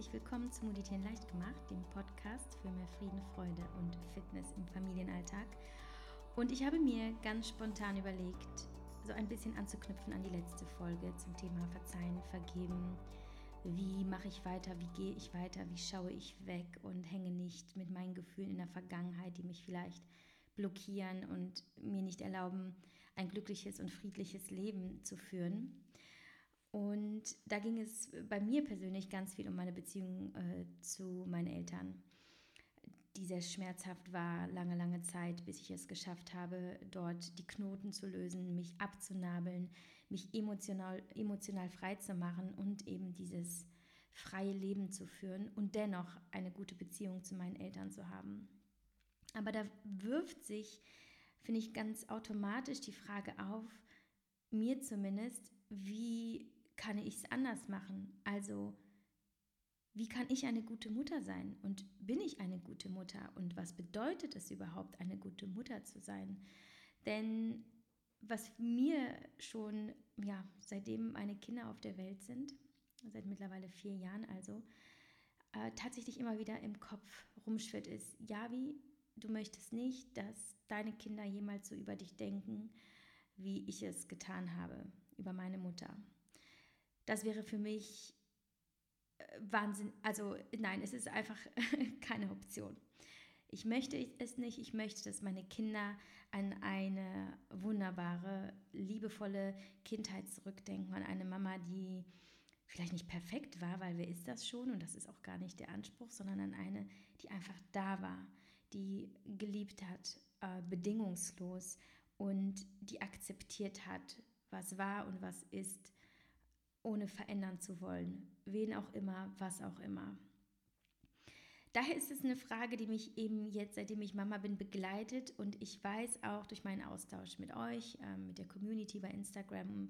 herzlich willkommen zu Meditieren leicht gemacht, dem Podcast für mehr Frieden, Freude und Fitness im Familienalltag. Und ich habe mir ganz spontan überlegt, so ein bisschen anzuknüpfen an die letzte Folge zum Thema Verzeihen, Vergeben. Wie mache ich weiter? Wie gehe ich weiter? Wie schaue ich weg und hänge nicht mit meinen Gefühlen in der Vergangenheit, die mich vielleicht blockieren und mir nicht erlauben, ein glückliches und friedliches Leben zu führen. Und da ging es bei mir persönlich ganz viel um meine Beziehung äh, zu meinen Eltern, die sehr schmerzhaft war, lange, lange Zeit, bis ich es geschafft habe, dort die Knoten zu lösen, mich abzunabeln, mich emotional, emotional frei zu machen und eben dieses freie Leben zu führen und dennoch eine gute Beziehung zu meinen Eltern zu haben. Aber da wirft sich, finde ich, ganz automatisch die Frage auf, mir zumindest, wie kann ich es anders machen? Also, wie kann ich eine gute Mutter sein? Und bin ich eine gute Mutter? Und was bedeutet es überhaupt, eine gute Mutter zu sein? Denn was mir schon, ja, seitdem meine Kinder auf der Welt sind, seit mittlerweile vier Jahren also, äh, tatsächlich immer wieder im Kopf rumschwirrt ist, Javi, du möchtest nicht, dass deine Kinder jemals so über dich denken, wie ich es getan habe, über meine Mutter. Das wäre für mich äh, Wahnsinn. Also nein, es ist einfach keine Option. Ich möchte es nicht. Ich möchte, dass meine Kinder an eine wunderbare, liebevolle Kindheit zurückdenken, an eine Mama, die vielleicht nicht perfekt war, weil wer ist das schon? Und das ist auch gar nicht der Anspruch, sondern an eine, die einfach da war, die geliebt hat, äh, bedingungslos und die akzeptiert hat, was war und was ist ohne verändern zu wollen. Wen auch immer, was auch immer. Daher ist es eine Frage, die mich eben jetzt, seitdem ich Mama bin, begleitet. Und ich weiß auch durch meinen Austausch mit euch, äh, mit der Community bei Instagram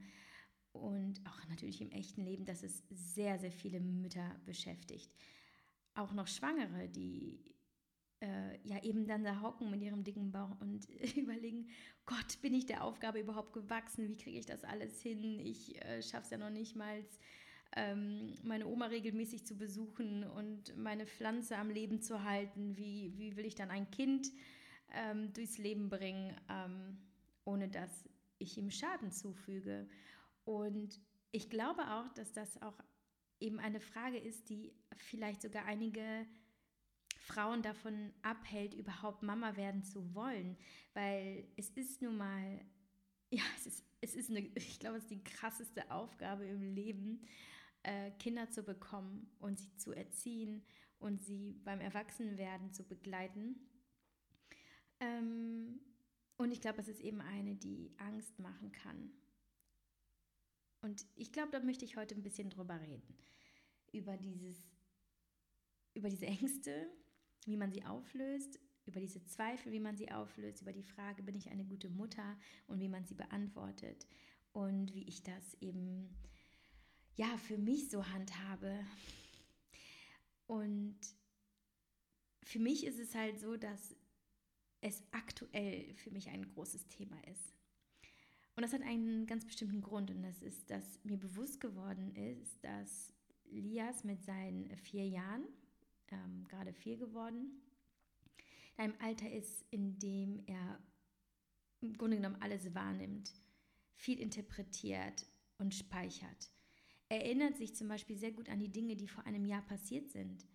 und auch natürlich im echten Leben, dass es sehr, sehr viele Mütter beschäftigt. Auch noch Schwangere, die äh, ja eben dann da hocken mit ihrem dicken Bauch und überlegen, Gott, bin ich der Aufgabe überhaupt gewachsen? Wie kriege ich das alles hin? Ich äh, schaffe es ja noch nicht mal, ähm, meine Oma regelmäßig zu besuchen und meine Pflanze am Leben zu halten. Wie, wie will ich dann ein Kind ähm, durchs Leben bringen, ähm, ohne dass ich ihm Schaden zufüge? Und ich glaube auch, dass das auch eben eine Frage ist, die vielleicht sogar einige Frauen davon abhält, überhaupt Mama werden zu wollen. Weil es ist nun mal, ja, es ist, es ist eine, ich glaube, es ist die krasseste Aufgabe im Leben, äh, Kinder zu bekommen und sie zu erziehen und sie beim Erwachsenwerden zu begleiten. Ähm, und ich glaube, es ist eben eine, die Angst machen kann. Und ich glaube, da möchte ich heute ein bisschen drüber reden. Über dieses, über diese Ängste, wie man sie auflöst, über diese Zweifel, wie man sie auflöst, über die Frage, bin ich eine gute Mutter und wie man sie beantwortet und wie ich das eben ja für mich so handhabe. Und für mich ist es halt so, dass es aktuell für mich ein großes Thema ist. Und das hat einen ganz bestimmten Grund und das ist, dass mir bewusst geworden ist, dass Lias mit seinen vier Jahren ähm, gerade vier geworden, in einem Alter ist, in dem er im Grunde genommen alles wahrnimmt, viel interpretiert und speichert. Er erinnert sich zum Beispiel sehr gut an die Dinge, die vor einem Jahr passiert sind.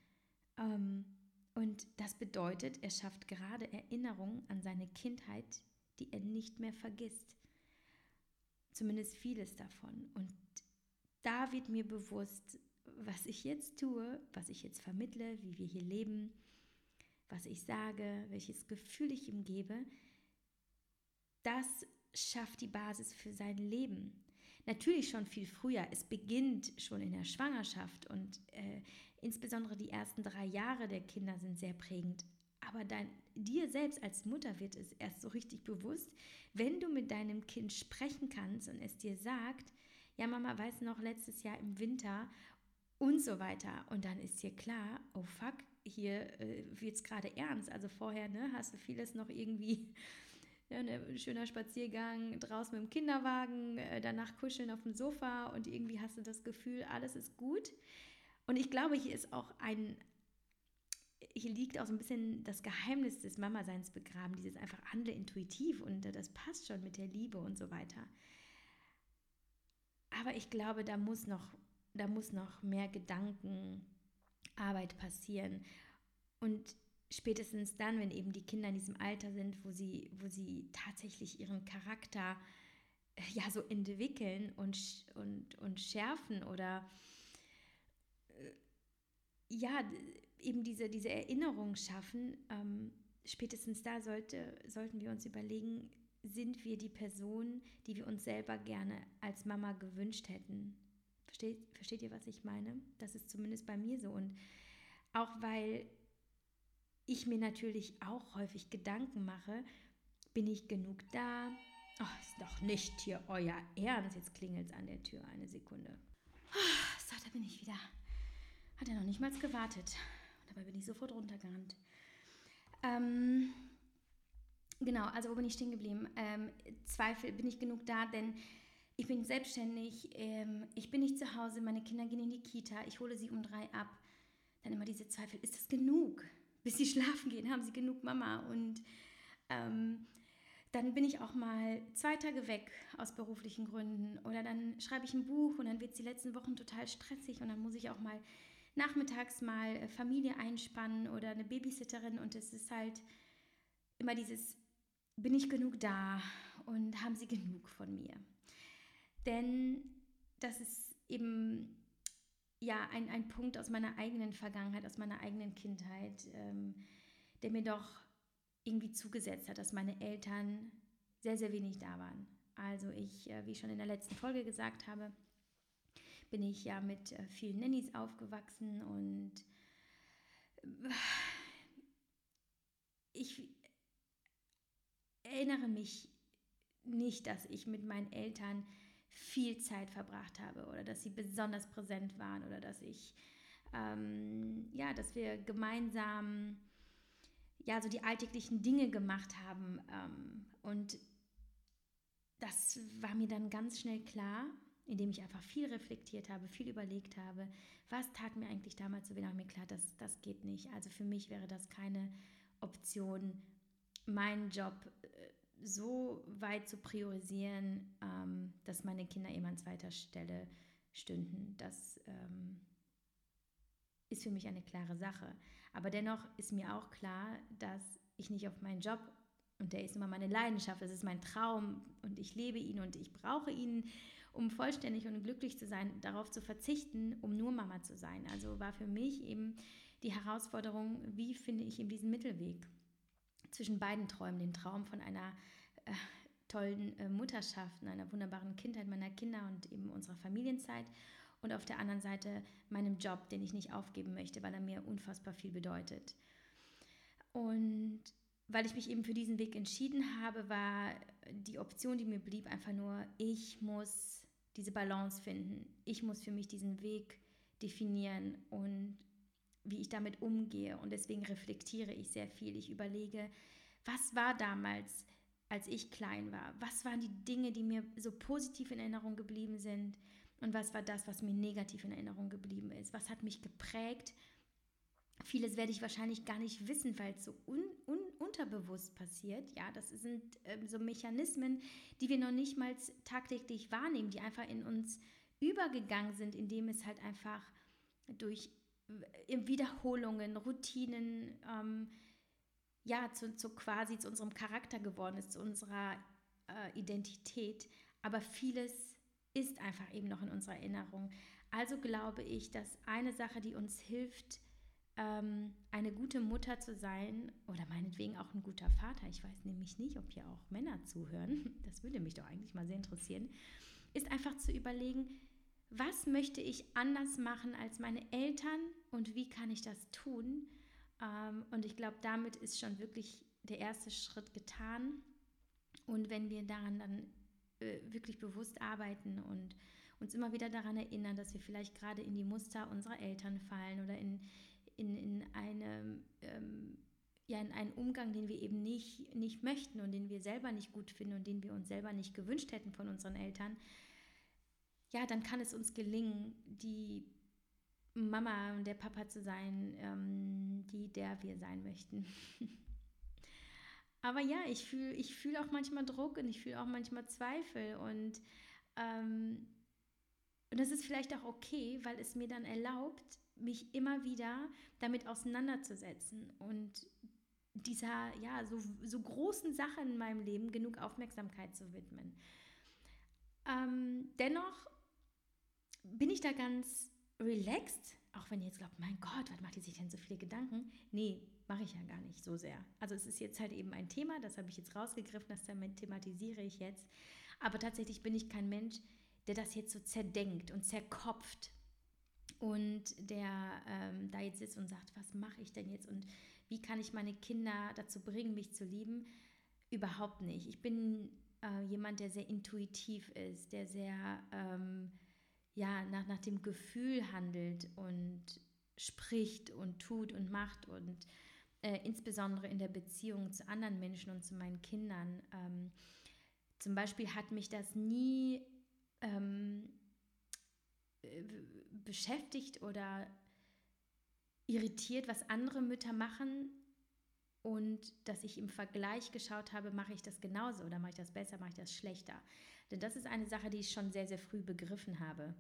Ähm, und das bedeutet, er schafft gerade Erinnerungen an seine Kindheit, die er nicht mehr vergisst. Zumindest vieles davon. Und da wird mir bewusst, was ich jetzt tue, was ich jetzt vermittle, wie wir hier leben, was ich sage, welches Gefühl ich ihm gebe, das schafft die Basis für sein Leben. Natürlich schon viel früher. Es beginnt schon in der Schwangerschaft und äh, insbesondere die ersten drei Jahre der Kinder sind sehr prägend. Aber dann, dir selbst als Mutter wird es erst so richtig bewusst, wenn du mit deinem Kind sprechen kannst und es dir sagt, ja Mama, weiß noch, letztes Jahr im Winter und so weiter. Und dann ist dir klar, oh fuck, hier äh, wird es gerade ernst. Also vorher ne, hast du vieles noch irgendwie, ja, ein ne, schöner Spaziergang draußen mit dem Kinderwagen, äh, danach kuscheln auf dem Sofa und irgendwie hast du das Gefühl, alles ist gut. Und ich glaube, hier ist auch ein, hier liegt auch so ein bisschen das Geheimnis des Mama-Seins begraben, dieses einfach handle intuitiv und das passt schon mit der Liebe und so weiter. Aber ich glaube, da muss noch, da muss noch mehr Gedankenarbeit passieren. Und spätestens dann, wenn eben die Kinder in diesem Alter sind, wo sie, wo sie tatsächlich ihren Charakter äh, ja so entwickeln und, und, und schärfen oder äh, ja, eben diese, diese Erinnerung schaffen, ähm, spätestens da sollte, sollten wir uns überlegen, sind wir die Person, die wir uns selber gerne als Mama gewünscht hätten. Versteht, versteht ihr, was ich meine? Das ist zumindest bei mir so. Und auch weil ich mir natürlich auch häufig Gedanken mache, bin ich genug da? Oh, ist doch nicht hier euer Ernst. Jetzt klingelt es an der Tür. Eine Sekunde. Ah, so, da bin ich wieder. Hat er noch nicht mal gewartet. Dabei bin ich sofort runtergerannt. Ähm, genau, also wo bin ich stehen geblieben? Ähm, Zweifel, bin ich genug da? Denn ich bin selbstständig, ähm, ich bin nicht zu Hause, meine Kinder gehen in die Kita, ich hole sie um drei ab. Dann immer diese Zweifel, ist das genug? Bis sie schlafen gehen, haben sie genug Mama? Und ähm, dann bin ich auch mal zwei Tage weg aus beruflichen Gründen oder dann schreibe ich ein Buch und dann wird es die letzten Wochen total stressig und dann muss ich auch mal nachmittags mal äh, Familie einspannen oder eine Babysitterin und es ist halt immer dieses, bin ich genug da und haben sie genug von mir? Denn das ist eben ja ein, ein Punkt aus meiner eigenen Vergangenheit, aus meiner eigenen Kindheit, ähm, der mir doch irgendwie zugesetzt hat, dass meine Eltern sehr, sehr wenig da waren. Also ich, äh, wie ich schon in der letzten Folge gesagt habe, bin ich ja mit äh, vielen Nannies aufgewachsen und äh, ich erinnere mich nicht, dass ich mit meinen Eltern viel Zeit verbracht habe oder dass sie besonders präsent waren oder dass ich, ähm, ja, dass wir gemeinsam, ja, so die alltäglichen Dinge gemacht haben. Ähm, und das war mir dann ganz schnell klar, indem ich einfach viel reflektiert habe, viel überlegt habe, was tat mir eigentlich damals so weh, war mir klar, dass das geht nicht. Also für mich wäre das keine Option, meinen Job äh, so weit zu priorisieren, ähm, dass meine Kinder eben an zweiter Stelle stünden. Das ähm, ist für mich eine klare Sache. Aber dennoch ist mir auch klar, dass ich nicht auf meinen Job, und der ist immer meine Leidenschaft, das ist mein Traum und ich lebe ihn und ich brauche ihn um vollständig und glücklich zu sein, darauf zu verzichten, um nur Mama zu sein. Also war für mich eben die Herausforderung, wie finde ich eben diesen Mittelweg zwischen beiden Träumen, den Traum von einer äh, tollen äh, Mutterschaft, einer wunderbaren Kindheit meiner Kinder und eben unserer Familienzeit und auf der anderen Seite meinem Job, den ich nicht aufgeben möchte, weil er mir unfassbar viel bedeutet. Und weil ich mich eben für diesen Weg entschieden habe, war die Option, die mir blieb, einfach nur, ich muss diese Balance finden. Ich muss für mich diesen Weg definieren und wie ich damit umgehe. Und deswegen reflektiere ich sehr viel. Ich überlege, was war damals, als ich klein war? Was waren die Dinge, die mir so positiv in Erinnerung geblieben sind? Und was war das, was mir negativ in Erinnerung geblieben ist? Was hat mich geprägt? Vieles werde ich wahrscheinlich gar nicht wissen, weil es so un, un, unterbewusst passiert. Ja, das sind ähm, so Mechanismen, die wir noch nicht mal tagtäglich wahrnehmen, die einfach in uns übergegangen sind, indem es halt einfach durch Wiederholungen, Routinen, ähm, ja, zu, zu, quasi zu unserem Charakter geworden ist, zu unserer äh, Identität. Aber vieles ist einfach eben noch in unserer Erinnerung. Also glaube ich, dass eine Sache, die uns hilft, ähm, eine gute Mutter zu sein oder meinetwegen auch ein guter Vater, ich weiß nämlich nicht, ob hier auch Männer zuhören, das würde mich doch eigentlich mal sehr interessieren, ist einfach zu überlegen, was möchte ich anders machen als meine Eltern und wie kann ich das tun? Ähm, und ich glaube, damit ist schon wirklich der erste Schritt getan. Und wenn wir daran dann äh, wirklich bewusst arbeiten und uns immer wieder daran erinnern, dass wir vielleicht gerade in die Muster unserer Eltern fallen oder in, in, in, eine, ähm, ja, in einen Umgang, den wir eben nicht, nicht möchten und den wir selber nicht gut finden und den wir uns selber nicht gewünscht hätten von unseren Eltern, ja, dann kann es uns gelingen, die Mama und der Papa zu sein, ähm, die der wir sein möchten. Aber ja, ich fühle ich fühl auch manchmal Druck und ich fühle auch manchmal Zweifel und, ähm, und das ist vielleicht auch okay, weil es mir dann erlaubt, mich immer wieder damit auseinanderzusetzen und dieser, ja, so, so großen Sache in meinem Leben genug Aufmerksamkeit zu widmen. Ähm, dennoch bin ich da ganz relaxed, auch wenn ihr jetzt glaubt, mein Gott, was macht die sich denn so viele Gedanken? Nee, mache ich ja gar nicht so sehr. Also es ist jetzt halt eben ein Thema, das habe ich jetzt rausgegriffen, das thematisiere ich jetzt. Aber tatsächlich bin ich kein Mensch, der das jetzt so zerdenkt und zerkopft und der ähm, da jetzt sitzt und sagt, was mache ich denn jetzt und wie kann ich meine Kinder dazu bringen, mich zu lieben? Überhaupt nicht. Ich bin äh, jemand, der sehr intuitiv ist, der sehr ähm, ja, nach, nach dem Gefühl handelt und spricht und tut und macht und äh, insbesondere in der Beziehung zu anderen Menschen und zu meinen Kindern. Ähm, zum Beispiel hat mich das nie ähm, äh, beschäftigt oder irritiert, was andere Mütter machen und dass ich im Vergleich geschaut habe, mache ich das genauso oder mache ich das besser, mache ich das schlechter. Denn das ist eine Sache, die ich schon sehr, sehr früh begriffen habe.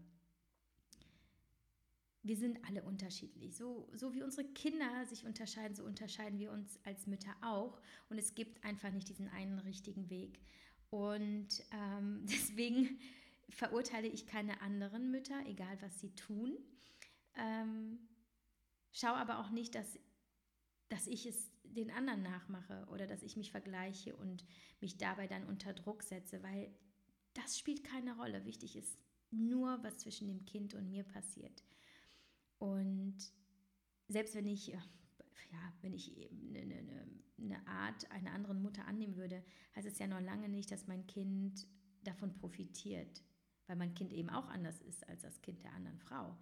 Wir sind alle unterschiedlich. So, so wie unsere Kinder sich unterscheiden, so unterscheiden wir uns als Mütter auch. Und es gibt einfach nicht diesen einen richtigen Weg. Und ähm, deswegen verurteile ich keine anderen Mütter, egal was sie tun. Ähm, schau aber auch nicht, dass, dass ich es den anderen nachmache oder dass ich mich vergleiche und mich dabei dann unter Druck setze, weil das spielt keine Rolle. Wichtig ist nur, was zwischen dem Kind und mir passiert. Und selbst wenn ich, ja, wenn ich eine, eine, eine Art einer anderen Mutter annehmen würde, heißt es ja noch lange nicht, dass mein Kind davon profitiert, weil mein Kind eben auch anders ist als das Kind der anderen Frau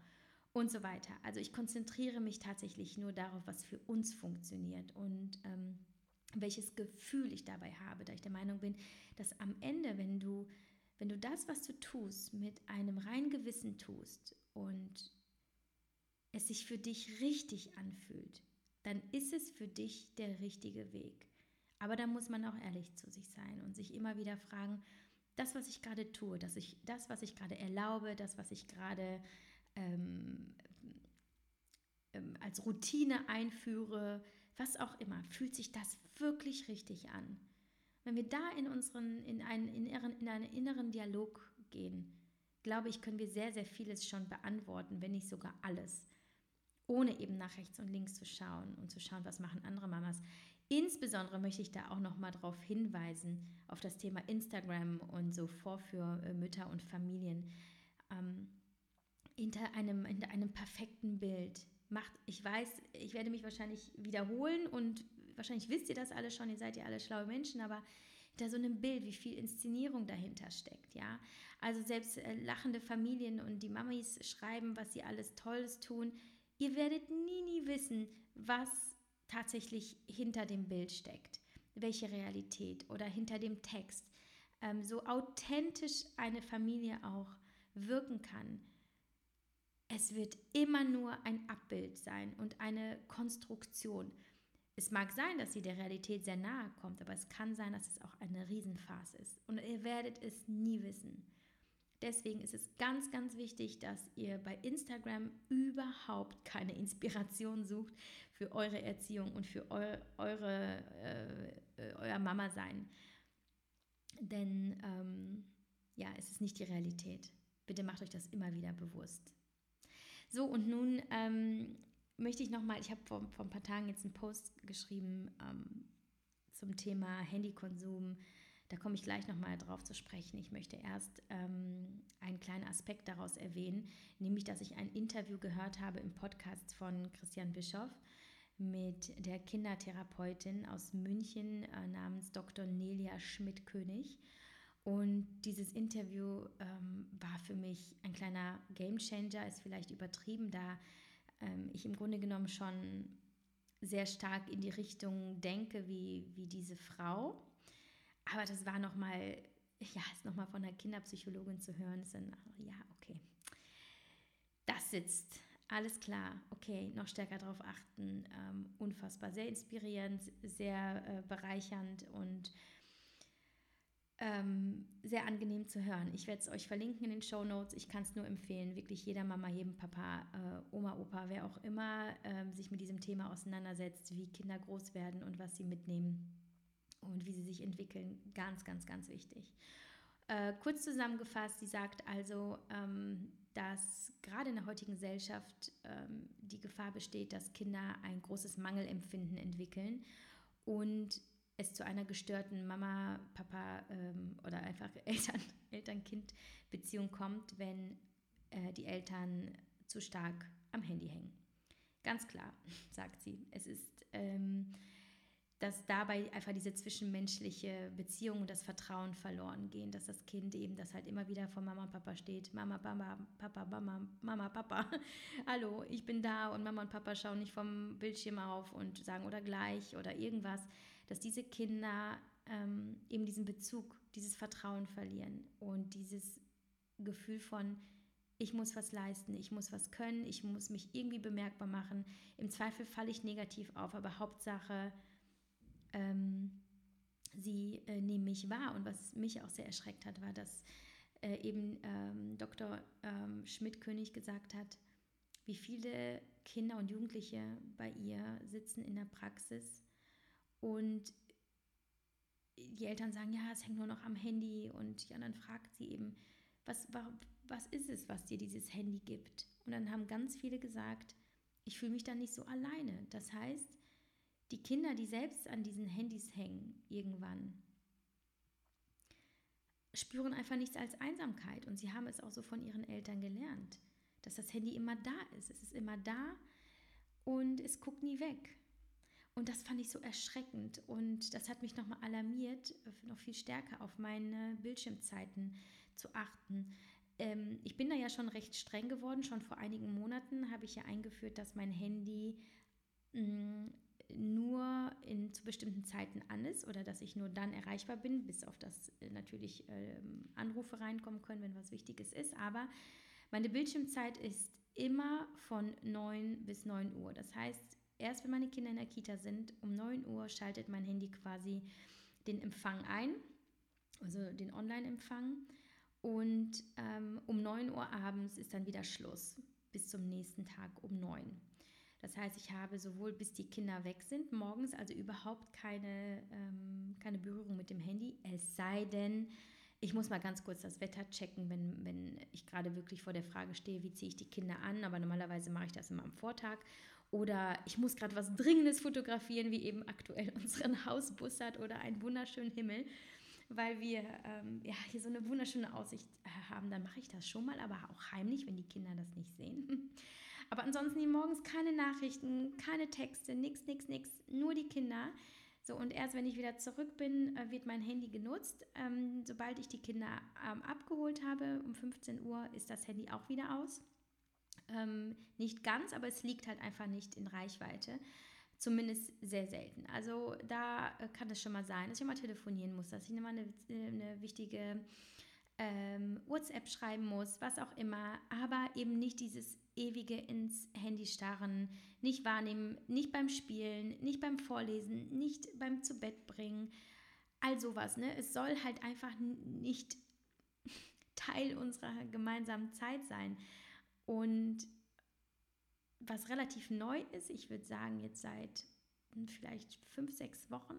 und so weiter. Also ich konzentriere mich tatsächlich nur darauf, was für uns funktioniert und ähm, welches Gefühl ich dabei habe, da ich der Meinung bin, dass am Ende, wenn du, wenn du das, was du tust, mit einem reinen Gewissen tust und es sich für dich richtig anfühlt, dann ist es für dich der richtige Weg. Aber da muss man auch ehrlich zu sich sein und sich immer wieder fragen, das, was ich gerade tue, dass ich, das, was ich gerade erlaube, das, was ich gerade ähm, ähm, als Routine einführe, was auch immer, fühlt sich das wirklich richtig an? Wenn wir da in unseren, in einen inneren, in einen inneren Dialog gehen, glaube ich, können wir sehr, sehr vieles schon beantworten, wenn nicht sogar alles, ohne eben nach rechts und links zu schauen und zu schauen, was machen andere Mamas. Insbesondere möchte ich da auch noch mal darauf hinweisen, auf das Thema Instagram und so Vorführmütter und Familien. Ähm, hinter einem, hinter einem perfekten Bild. Macht, ich weiß, ich werde mich wahrscheinlich wiederholen und wahrscheinlich wisst ihr das alle schon, ihr seid ja alle schlaue Menschen, aber hinter so einem Bild, wie viel Inszenierung dahinter steckt, ja. Also selbst äh, lachende Familien und die Mamis schreiben, was sie alles Tolles tun. Ihr werdet nie, nie wissen, was tatsächlich hinter dem Bild steckt, welche Realität oder hinter dem Text. Ähm, so authentisch eine Familie auch wirken kann es wird immer nur ein Abbild sein und eine Konstruktion. Es mag sein, dass sie der Realität sehr nahe kommt, aber es kann sein, dass es auch eine Riesenfarce ist. Und ihr werdet es nie wissen. Deswegen ist es ganz, ganz wichtig, dass ihr bei Instagram überhaupt keine Inspiration sucht für eure Erziehung und für eu eure, äh, euer Mama-Sein. Denn ähm, ja, es ist nicht die Realität. Bitte macht euch das immer wieder bewusst. So, und nun ähm, möchte ich nochmal, ich habe vor, vor ein paar Tagen jetzt einen Post geschrieben ähm, zum Thema Handykonsum. Da komme ich gleich nochmal drauf zu sprechen. Ich möchte erst ähm, einen kleinen Aspekt daraus erwähnen, nämlich, dass ich ein Interview gehört habe im Podcast von Christian Bischoff mit der Kindertherapeutin aus München äh, namens Dr. Nelia Schmidt-König. Und dieses Interview ähm, war für mich ein kleiner Gamechanger, ist vielleicht übertrieben, da ähm, ich im Grunde genommen schon sehr stark in die Richtung denke wie, wie diese Frau. Aber das war nochmal, ja, ist nochmal von einer Kinderpsychologin zu hören, ist dann, ja, okay, das sitzt. alles klar, okay, noch stärker darauf achten. Ähm, unfassbar, sehr inspirierend, sehr äh, bereichernd und ähm, sehr angenehm zu hören. Ich werde es euch verlinken in den Show Notes. Ich kann es nur empfehlen, wirklich jeder Mama, jedem Papa, äh, Oma, Opa, wer auch immer äh, sich mit diesem Thema auseinandersetzt, wie Kinder groß werden und was sie mitnehmen und wie sie sich entwickeln. Ganz, ganz, ganz wichtig. Äh, kurz zusammengefasst, sie sagt also, ähm, dass gerade in der heutigen Gesellschaft ähm, die Gefahr besteht, dass Kinder ein großes Mangelempfinden entwickeln und es zu einer gestörten Mama, Papa ähm, oder einfach Eltern, Eltern-Kind-Beziehung kommt, wenn äh, die Eltern zu stark am Handy hängen. Ganz klar, sagt sie. Es ist, ähm, dass dabei einfach diese zwischenmenschliche Beziehung und das Vertrauen verloren gehen, dass das Kind eben, das halt immer wieder vor Mama und Papa steht, Mama, Papa, Papa, Mama, Mama, Papa, hallo, ich bin da und Mama und Papa schauen nicht vom Bildschirm auf und sagen oder gleich oder irgendwas dass diese Kinder ähm, eben diesen Bezug, dieses Vertrauen verlieren und dieses Gefühl von, ich muss was leisten, ich muss was können, ich muss mich irgendwie bemerkbar machen. Im Zweifel falle ich negativ auf, aber Hauptsache, ähm, sie äh, nehmen mich wahr. Und was mich auch sehr erschreckt hat, war, dass äh, eben ähm, Dr. Ähm, Schmidt-König gesagt hat, wie viele Kinder und Jugendliche bei ihr sitzen in der Praxis und die Eltern sagen, ja, es hängt nur noch am Handy. Und ja, dann fragt sie eben, was, was ist es, was dir dieses Handy gibt? Und dann haben ganz viele gesagt, ich fühle mich da nicht so alleine. Das heißt, die Kinder, die selbst an diesen Handys hängen, irgendwann, spüren einfach nichts als Einsamkeit. Und sie haben es auch so von ihren Eltern gelernt, dass das Handy immer da ist. Es ist immer da und es guckt nie weg. Und das fand ich so erschreckend und das hat mich nochmal alarmiert, noch viel stärker auf meine Bildschirmzeiten zu achten. Ähm, ich bin da ja schon recht streng geworden. Schon vor einigen Monaten habe ich ja eingeführt, dass mein Handy mh, mm, nur in, zu bestimmten Zeiten an ist oder dass ich nur dann erreichbar bin, bis auf das äh, natürlich ähm, Anrufe reinkommen können, wenn was Wichtiges ist. Aber meine Bildschirmzeit ist immer von 9 bis 9 Uhr. Das heißt, erst wenn meine Kinder in der Kita sind, um 9 Uhr schaltet mein Handy quasi den Empfang ein, also den Online-Empfang. Und ähm, um 9 Uhr abends ist dann wieder Schluss, bis zum nächsten Tag um 9. Das heißt, ich habe sowohl bis die Kinder weg sind, morgens also überhaupt keine, ähm, keine Berührung mit dem Handy, es sei denn, ich muss mal ganz kurz das Wetter checken, wenn, wenn ich gerade wirklich vor der Frage stehe, wie ziehe ich die Kinder an. Aber normalerweise mache ich das immer am Vortag. Oder ich muss gerade was Dringendes fotografieren, wie eben aktuell unseren Hausbussard oder einen wunderschönen Himmel, weil wir ähm, ja, hier so eine wunderschöne Aussicht äh, haben. Dann mache ich das schon mal, aber auch heimlich, wenn die Kinder das nicht sehen. Aber ansonsten morgens keine Nachrichten, keine Texte, nichts, nichts, nichts, nur die Kinder. So, und erst wenn ich wieder zurück bin, äh, wird mein Handy genutzt. Ähm, sobald ich die Kinder ähm, abgeholt habe, um 15 Uhr, ist das Handy auch wieder aus. Ähm, nicht ganz, aber es liegt halt einfach nicht in Reichweite. Zumindest sehr selten. Also da äh, kann es schon mal sein, dass ich mal telefonieren muss, dass ich mal eine, eine wichtige ähm, WhatsApp schreiben muss, was auch immer, aber eben nicht dieses ewige ins Handy starren, nicht wahrnehmen, nicht beim Spielen, nicht beim Vorlesen, nicht beim zu Bett bringen, all sowas. Ne? Es soll halt einfach nicht Teil unserer gemeinsamen Zeit sein. Und was relativ neu ist, ich würde sagen jetzt seit vielleicht fünf, sechs Wochen,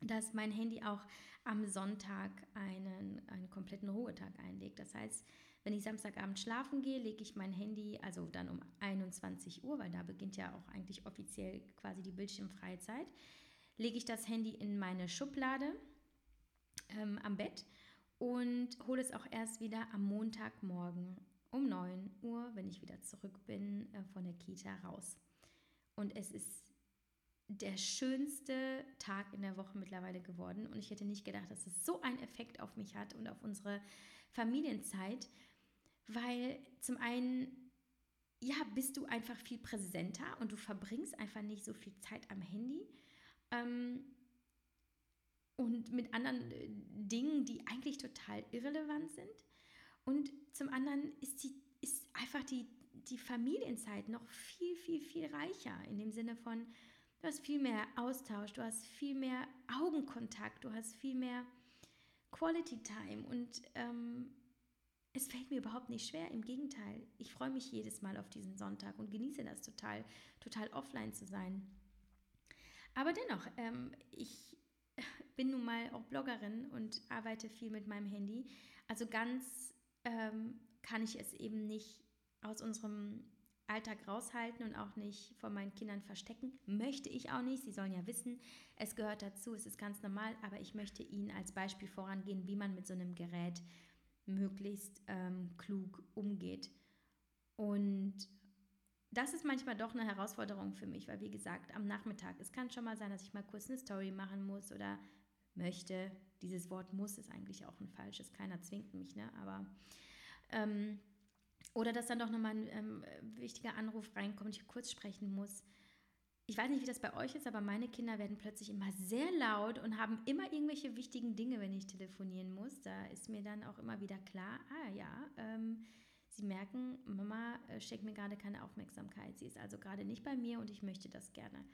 dass mein Handy auch am Sonntag einen, einen kompletten Ruhetag einlegt. Das heißt, wenn ich Samstagabend schlafen gehe, lege ich mein Handy, also dann um 21 Uhr, weil da beginnt ja auch eigentlich offiziell quasi die bildschirmfreie Zeit, lege ich das Handy in meine Schublade ähm, am Bett und hole es auch erst wieder am Montagmorgen um 9 Uhr, wenn ich wieder zurück bin, äh, von der Kita raus. Und es ist der schönste Tag in der Woche mittlerweile geworden. Und ich hätte nicht gedacht, dass es so einen Effekt auf mich hat und auf unsere Familienzeit, weil zum einen, ja, bist du einfach viel präsenter und du verbringst einfach nicht so viel Zeit am Handy. Ähm, und mit anderen äh, Dingen, die eigentlich total irrelevant sind. Und zum anderen ist, die, ist einfach die die Familienzeit noch viel, viel, viel reicher in dem Sinne von, du hast viel mehr Austausch, du hast viel mehr Augenkontakt, du hast viel mehr Quality Time und ähm, es fällt mir überhaupt nicht schwer. Im Gegenteil, ich freue mich jedes Mal auf diesen Sonntag und genieße das total, total offline zu sein. Aber dennoch, ähm, ich bin nun mal auch Bloggerin und arbeite viel mit meinem Handy. Also ganz ähm, kann ich es eben nicht aus unserem Alltag raushalten und auch nicht vor meinen Kindern verstecken. Möchte ich auch nicht. Sie sollen ja wissen, es gehört dazu, es ist ganz normal, aber ich möchte Ihnen als Beispiel vorangehen, wie man mit so einem Gerät möglichst ähm, klug umgeht. Und das ist manchmal doch eine Herausforderung für mich, weil wie gesagt, am Nachmittag, es kann schon mal sein, dass ich mal kurz eine Story machen muss oder möchte. Dieses Wort muss ist eigentlich auch ein falsches, keiner zwingt mich, ne? Aber ähm, oder dass dann doch nochmal ein ähm, wichtiger Anruf reinkommt, ich kurz sprechen muss. Ich weiß nicht, wie das bei euch ist, aber meine Kinder werden plötzlich immer sehr laut und haben immer irgendwelche wichtigen Dinge, wenn ich telefonieren muss. Da ist mir dann auch immer wieder klar, ah ja, ähm, sie merken, Mama äh, schenkt mir gerade keine Aufmerksamkeit. Sie ist also gerade nicht bei mir und ich möchte das gerne.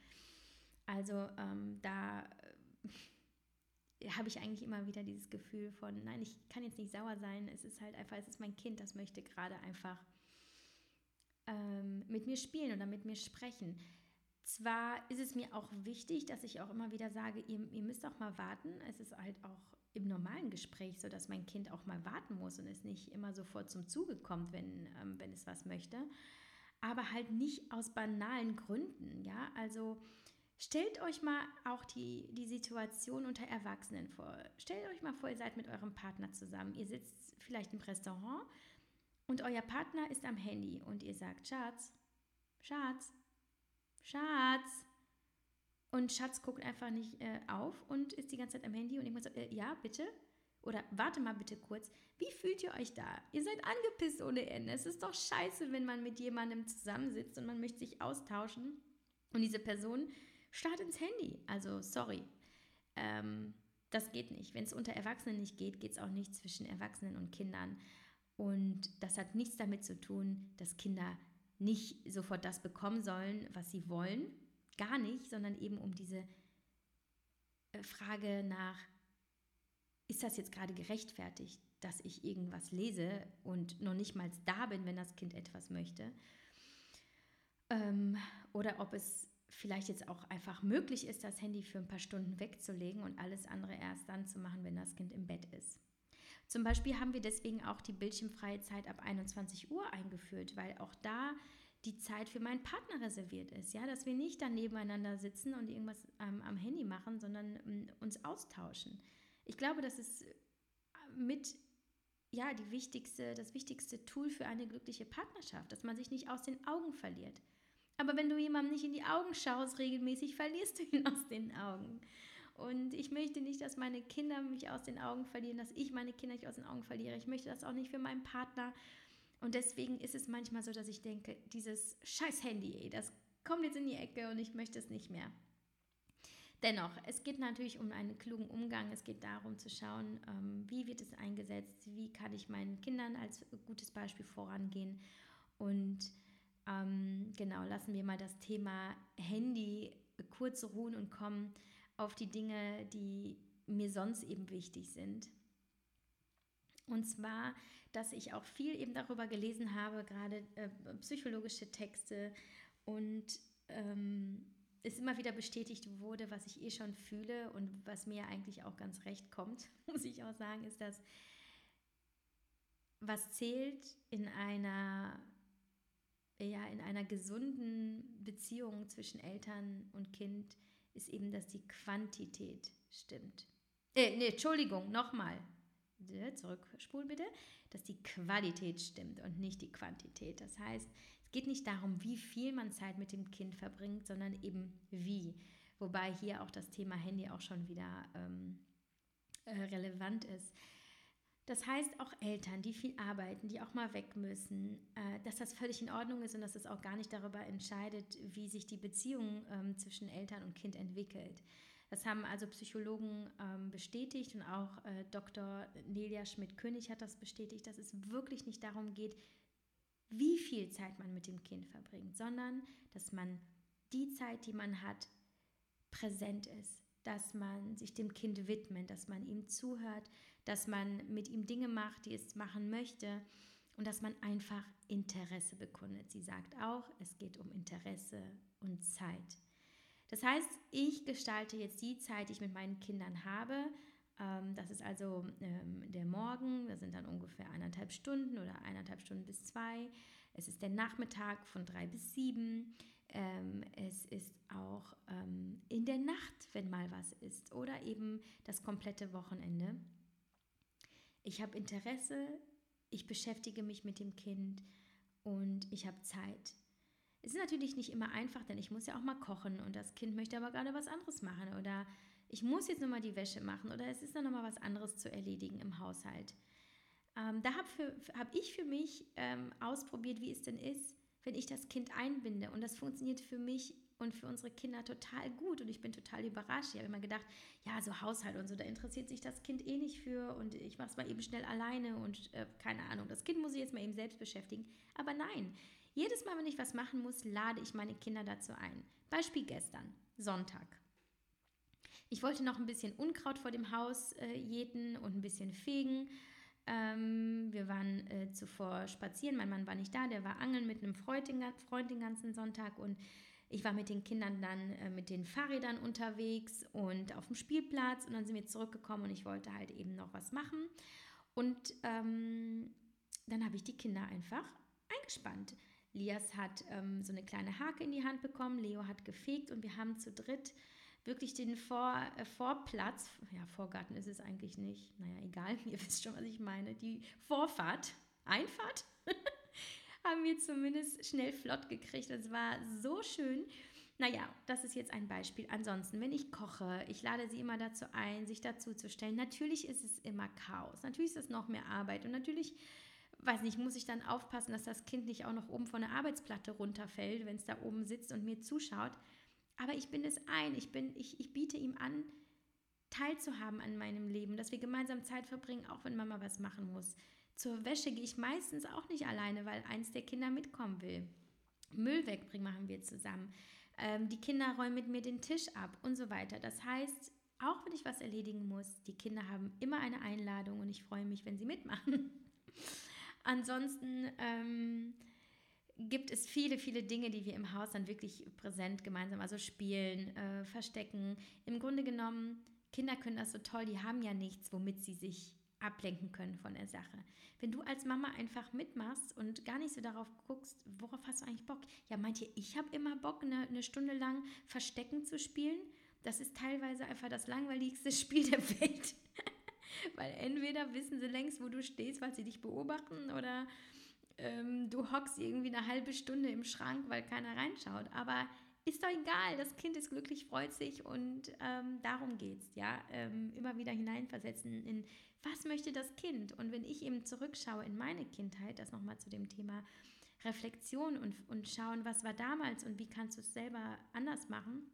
Also ähm, da äh, habe ich eigentlich immer wieder dieses Gefühl von, nein, ich kann jetzt nicht sauer sein. Es ist halt einfach, es ist mein Kind, das möchte gerade einfach ähm, mit mir spielen oder mit mir sprechen. Zwar ist es mir auch wichtig, dass ich auch immer wieder sage, ihr, ihr müsst auch mal warten. Es ist halt auch im normalen Gespräch so, dass mein Kind auch mal warten muss und es nicht immer sofort zum Zuge kommt, wenn, ähm, wenn es was möchte. Aber halt nicht aus banalen Gründen, ja. Also stellt euch mal auch die, die Situation unter Erwachsenen vor. Stellt euch mal vor, ihr seid mit eurem Partner zusammen. Ihr sitzt vielleicht im Restaurant und euer Partner ist am Handy und ihr sagt, Schatz, Schatz, Schatz. Und Schatz guckt einfach nicht äh, auf und ist die ganze Zeit am Handy und muss so, äh, ja, bitte? Oder warte mal bitte kurz. Wie fühlt ihr euch da? Ihr seid angepisst ohne Ende. Es ist doch scheiße, wenn man mit jemandem zusammensitzt und man möchte sich austauschen und diese Person starrt ins Handy. Also, sorry. Ähm, das geht nicht. Wenn es unter Erwachsenen nicht geht, geht es auch nicht zwischen Erwachsenen und Kindern. Und das hat nichts damit zu tun, dass Kinder nicht sofort das bekommen sollen, was sie wollen, gar nicht, sondern eben um diese äh, Frage nach, ist das jetzt gerade gerechtfertigt, dass ich irgendwas lese und noch nicht mal da bin, wenn das Kind etwas möchte? Ähm, oder ob es vielleicht jetzt auch einfach möglich ist, das Handy für ein paar Stunden wegzulegen und alles andere erst dann zu machen, wenn das Kind im Bett ist. Zum Beispiel haben wir deswegen auch die bildschirmfreie Zeit ab 21 Uhr eingeführt, weil auch da die Zeit für meinen Partner reserviert ist. Ja, dass wir nicht dann nebeneinander sitzen und irgendwas ähm, am Handy machen, sondern ähm, uns austauschen. Ich glaube, das ist äh, mit ja, die wichtigste, das wichtigste Tool für eine glückliche Partnerschaft, dass man sich nicht aus den Augen verliert. Aber wenn du jemandem nicht in die Augen schaust, regelmäßig verlierst du ihn aus den Augen. Und ich möchte nicht, dass meine Kinder mich aus den Augen verlieren, dass ich meine Kinder nicht aus den Augen verliere. Ich möchte das auch nicht für meinen Partner. Und deswegen ist es manchmal so, dass ich denke, dieses scheiß Handy, das kommt jetzt in die Ecke und ich möchte es nicht mehr. Dennoch, es geht natürlich um einen klugen Umgang. Es geht darum zu schauen, ähm, wie wird es eingesetzt, wie kann ich meinen Kindern als gutes Beispiel vorangehen. Und ähm, genau, lassen wir mal das Thema Handy kurz ruhen und kommen auf die Dinge, die mir sonst eben wichtig sind. Und zwar, dass ich auch viel eben darüber gelesen habe, gerade äh, psychologische Texte und ähm, es immer wieder bestätigt wurde, was ich eh schon fühle und was mir eigentlich auch ganz recht kommt, muss ich auch sagen, ist, dass was zählt in einer ja, in einer gesunden Beziehung zwischen Eltern und Kind ist eben, dass die Quantität stimmt. Äh, nee, Entschuldigung, nochmal. Zurückspulen bitte. Dass die Qualität stimmt und nicht die Quantität. Das heißt, es geht nicht darum, wie viel man Zeit mit dem Kind verbringt, sondern eben wie. Wobei hier auch das Thema Handy auch schon wieder ähm, äh, relevant ist. Das heißt, auch Eltern, die viel arbeiten, die auch mal weg müssen, äh, dass das völlig in Ordnung ist und dass es auch gar nicht darüber entscheidet, wie sich die Beziehung ähm, zwischen Eltern und Kind entwickelt. Das haben also Psychologen ähm, bestätigt und auch äh, Dr. Nelia Schmidt-König hat das bestätigt, dass es wirklich nicht darum geht, wie viel Zeit man mit dem Kind verbringt, sondern dass man die Zeit, die man hat, präsent ist, dass man sich dem Kind widmet, dass man ihm zuhört, dass man mit ihm Dinge macht, die es machen möchte und dass man einfach Interesse bekundet. Sie sagt auch, es geht um Interesse und Zeit. Das heißt, ich gestalte jetzt die Zeit, die ich mit meinen Kindern habe. Ähm, das ist also ähm, der Morgen, das sind dann ungefähr eineinhalb Stunden oder eineinhalb Stunden bis zwei. Es ist der Nachmittag von drei bis sieben. Ähm, es ist auch in der Nacht, wenn mal was ist, oder eben das komplette Wochenende. Ich habe Interesse, ich beschäftige mich mit dem Kind und ich habe Zeit. Es ist natürlich nicht immer einfach, denn ich muss ja auch mal kochen und das Kind möchte aber gerade was anderes machen oder ich muss jetzt nochmal die Wäsche machen oder es ist dann nochmal was anderes zu erledigen im Haushalt. Ähm, da habe hab ich für mich ähm, ausprobiert, wie es denn ist, wenn ich das Kind einbinde und das funktioniert für mich und für unsere Kinder total gut und ich bin total überrascht. Ich habe immer gedacht, ja, so Haushalt und so, da interessiert sich das Kind eh nicht für und ich mache es mal eben schnell alleine und äh, keine Ahnung, das Kind muss sich jetzt mal eben selbst beschäftigen. Aber nein, jedes Mal, wenn ich was machen muss, lade ich meine Kinder dazu ein. Beispiel gestern, Sonntag. Ich wollte noch ein bisschen Unkraut vor dem Haus äh, jäten und ein bisschen fegen. Ähm, wir waren äh, zuvor spazieren, mein Mann war nicht da, der war angeln mit einem Freund den, Freund den ganzen Sonntag und ich war mit den Kindern dann äh, mit den Fahrrädern unterwegs und auf dem Spielplatz und dann sind wir zurückgekommen und ich wollte halt eben noch was machen. Und ähm, dann habe ich die Kinder einfach eingespannt. Lias hat ähm, so eine kleine Hake in die Hand bekommen, Leo hat gefegt und wir haben zu dritt wirklich den Vor, äh, Vorplatz, ja, Vorgarten ist es eigentlich nicht, naja, egal, ihr wisst schon, was ich meine, die Vorfahrt, Einfahrt haben wir zumindest schnell flott gekriegt. Das war so schön. Naja, das ist jetzt ein Beispiel. Ansonsten, wenn ich koche, ich lade sie immer dazu ein, sich dazu zu stellen. Natürlich ist es immer Chaos. Natürlich ist es noch mehr Arbeit. Und natürlich, weiß nicht, muss ich dann aufpassen, dass das Kind nicht auch noch oben von der Arbeitsplatte runterfällt, wenn es da oben sitzt und mir zuschaut. Aber ich bin es ein. Ich, bin, ich, ich biete ihm an, teilzuhaben an meinem Leben, dass wir gemeinsam Zeit verbringen, auch wenn Mama was machen muss. Zur Wäsche gehe ich meistens auch nicht alleine, weil eins der Kinder mitkommen will. Müll wegbringen machen wir zusammen. Ähm, die Kinder räumen mit mir den Tisch ab und so weiter. Das heißt, auch wenn ich was erledigen muss, die Kinder haben immer eine Einladung und ich freue mich, wenn sie mitmachen. Ansonsten ähm, gibt es viele, viele Dinge, die wir im Haus dann wirklich präsent gemeinsam, also spielen, äh, verstecken. Im Grunde genommen, Kinder können das so toll, die haben ja nichts, womit sie sich ablenken können von der Sache. Wenn du als Mama einfach mitmachst und gar nicht so darauf guckst, worauf hast du eigentlich Bock? Ja, meint ihr, ich habe immer Bock, eine, eine Stunde lang Verstecken zu spielen? Das ist teilweise einfach das langweiligste Spiel der Welt. weil entweder wissen sie längst, wo du stehst, weil sie dich beobachten, oder ähm, du hockst irgendwie eine halbe Stunde im Schrank, weil keiner reinschaut. Aber ist doch egal, das Kind ist glücklich, freut sich und ähm, darum geht es, ja. Ähm, immer wieder hineinversetzen in, was möchte das Kind? Und wenn ich eben zurückschaue in meine Kindheit, das nochmal zu dem Thema Reflexion und, und schauen, was war damals und wie kannst du es selber anders machen,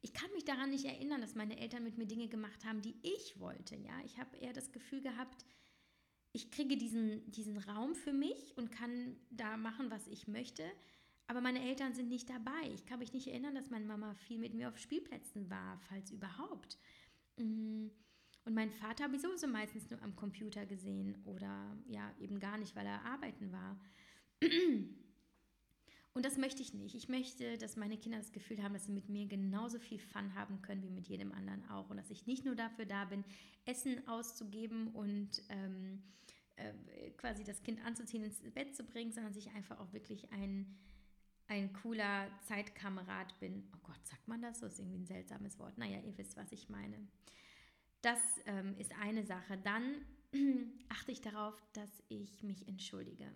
ich kann mich daran nicht erinnern, dass meine Eltern mit mir Dinge gemacht haben, die ich wollte, ja. Ich habe eher das Gefühl gehabt, ich kriege diesen, diesen Raum für mich und kann da machen, was ich möchte. Aber meine Eltern sind nicht dabei. Ich kann mich nicht erinnern, dass meine Mama viel mit mir auf Spielplätzen war, falls überhaupt. Mm. Und meinen Vater habe ich sowieso meistens nur am Computer gesehen oder ja, eben gar nicht, weil er arbeiten war. Und das möchte ich nicht. Ich möchte, dass meine Kinder das Gefühl haben, dass sie mit mir genauso viel Fun haben können wie mit jedem anderen auch. Und dass ich nicht nur dafür da bin, Essen auszugeben und ähm, äh, quasi das Kind anzuziehen, ins Bett zu bringen, sondern dass ich einfach auch wirklich ein ein cooler Zeitkamerad bin. Oh Gott, sagt man das? Das ist irgendwie ein seltsames Wort. Naja, ihr wisst, was ich meine. Das ähm, ist eine Sache. Dann achte ich darauf, dass ich mich entschuldige.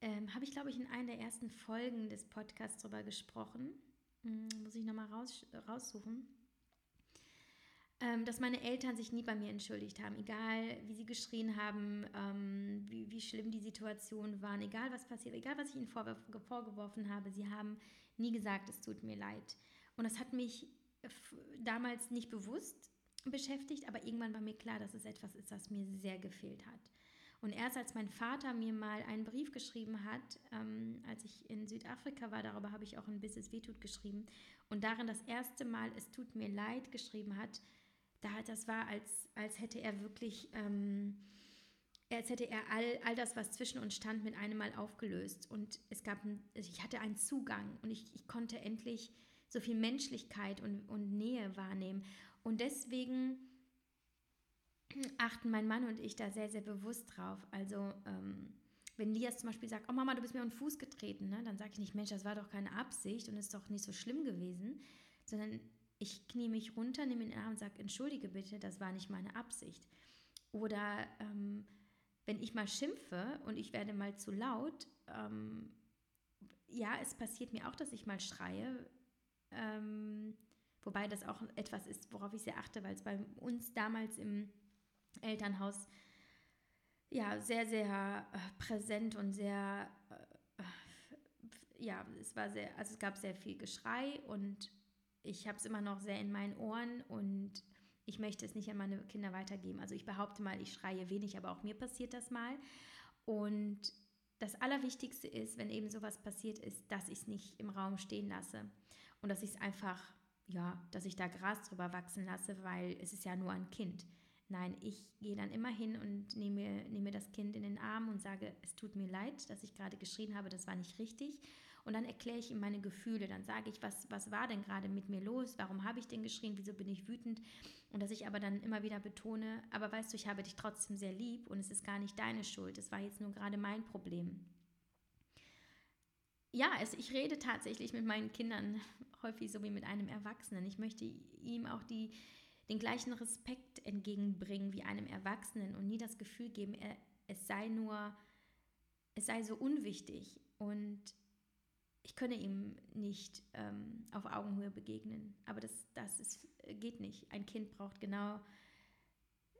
Ähm, Habe ich, glaube ich, in einer der ersten Folgen des Podcasts darüber gesprochen. Hm, muss ich nochmal raus, raussuchen ähm, dass meine Eltern sich nie bei mir entschuldigt haben, egal wie sie geschrien haben, ähm, wie, wie schlimm die Situation waren, egal was passiert, egal was ich ihnen vorgeworfen habe, sie haben nie gesagt, es tut mir leid. Und das hat mich damals nicht bewusst beschäftigt, aber irgendwann war mir klar, dass es etwas ist, was mir sehr gefehlt hat. Und erst als mein Vater mir mal einen Brief geschrieben hat, ähm, als ich in Südafrika war, darüber habe ich auch in Business Wehtut geschrieben, und darin das erste Mal Es tut mir leid geschrieben hat, da, das war, als, als hätte er wirklich, ähm, als hätte er all, all das, was zwischen uns stand, mit einem Mal aufgelöst. Und es gab, ich hatte einen Zugang und ich, ich konnte endlich so viel Menschlichkeit und, und Nähe wahrnehmen. Und deswegen achten mein Mann und ich da sehr, sehr bewusst drauf. Also ähm, wenn Lias zum Beispiel sagt, oh Mama, du bist mir auf den Fuß getreten, ne? dann sage ich nicht, Mensch, das war doch keine Absicht und ist doch nicht so schlimm gewesen, sondern ich knie mich runter, nehme ihn in den Arm und sage, entschuldige bitte, das war nicht meine Absicht. Oder ähm, wenn ich mal schimpfe und ich werde mal zu laut, ähm, ja, es passiert mir auch, dass ich mal schreie, ähm, wobei das auch etwas ist, worauf ich sehr achte, weil es bei uns damals im Elternhaus ja sehr, sehr äh, präsent und sehr, äh, ja, es war sehr, also es gab sehr viel Geschrei und ich habe es immer noch sehr in meinen Ohren und ich möchte es nicht an meine Kinder weitergeben. Also ich behaupte mal, ich schreie wenig, aber auch mir passiert das mal. Und das Allerwichtigste ist, wenn eben sowas passiert ist, dass ich es nicht im Raum stehen lasse und dass ich es einfach, ja, dass ich da Gras drüber wachsen lasse, weil es ist ja nur ein Kind. Nein, ich gehe dann immer hin und nehme, nehme das Kind in den Arm und sage, es tut mir leid, dass ich gerade geschrien habe, das war nicht richtig. Und dann erkläre ich ihm meine Gefühle, dann sage ich, was, was war denn gerade mit mir los, warum habe ich denn geschrien, wieso bin ich wütend. Und dass ich aber dann immer wieder betone, aber weißt du, ich habe dich trotzdem sehr lieb und es ist gar nicht deine Schuld, es war jetzt nur gerade mein Problem. Ja, es, ich rede tatsächlich mit meinen Kindern häufig so wie mit einem Erwachsenen. Ich möchte ihm auch die, den gleichen Respekt entgegenbringen wie einem Erwachsenen und nie das Gefühl geben, er, es sei nur, es sei so unwichtig und ich könne ihm nicht ähm, auf Augenhöhe begegnen. Aber das, das ist, geht nicht. Ein Kind braucht genau,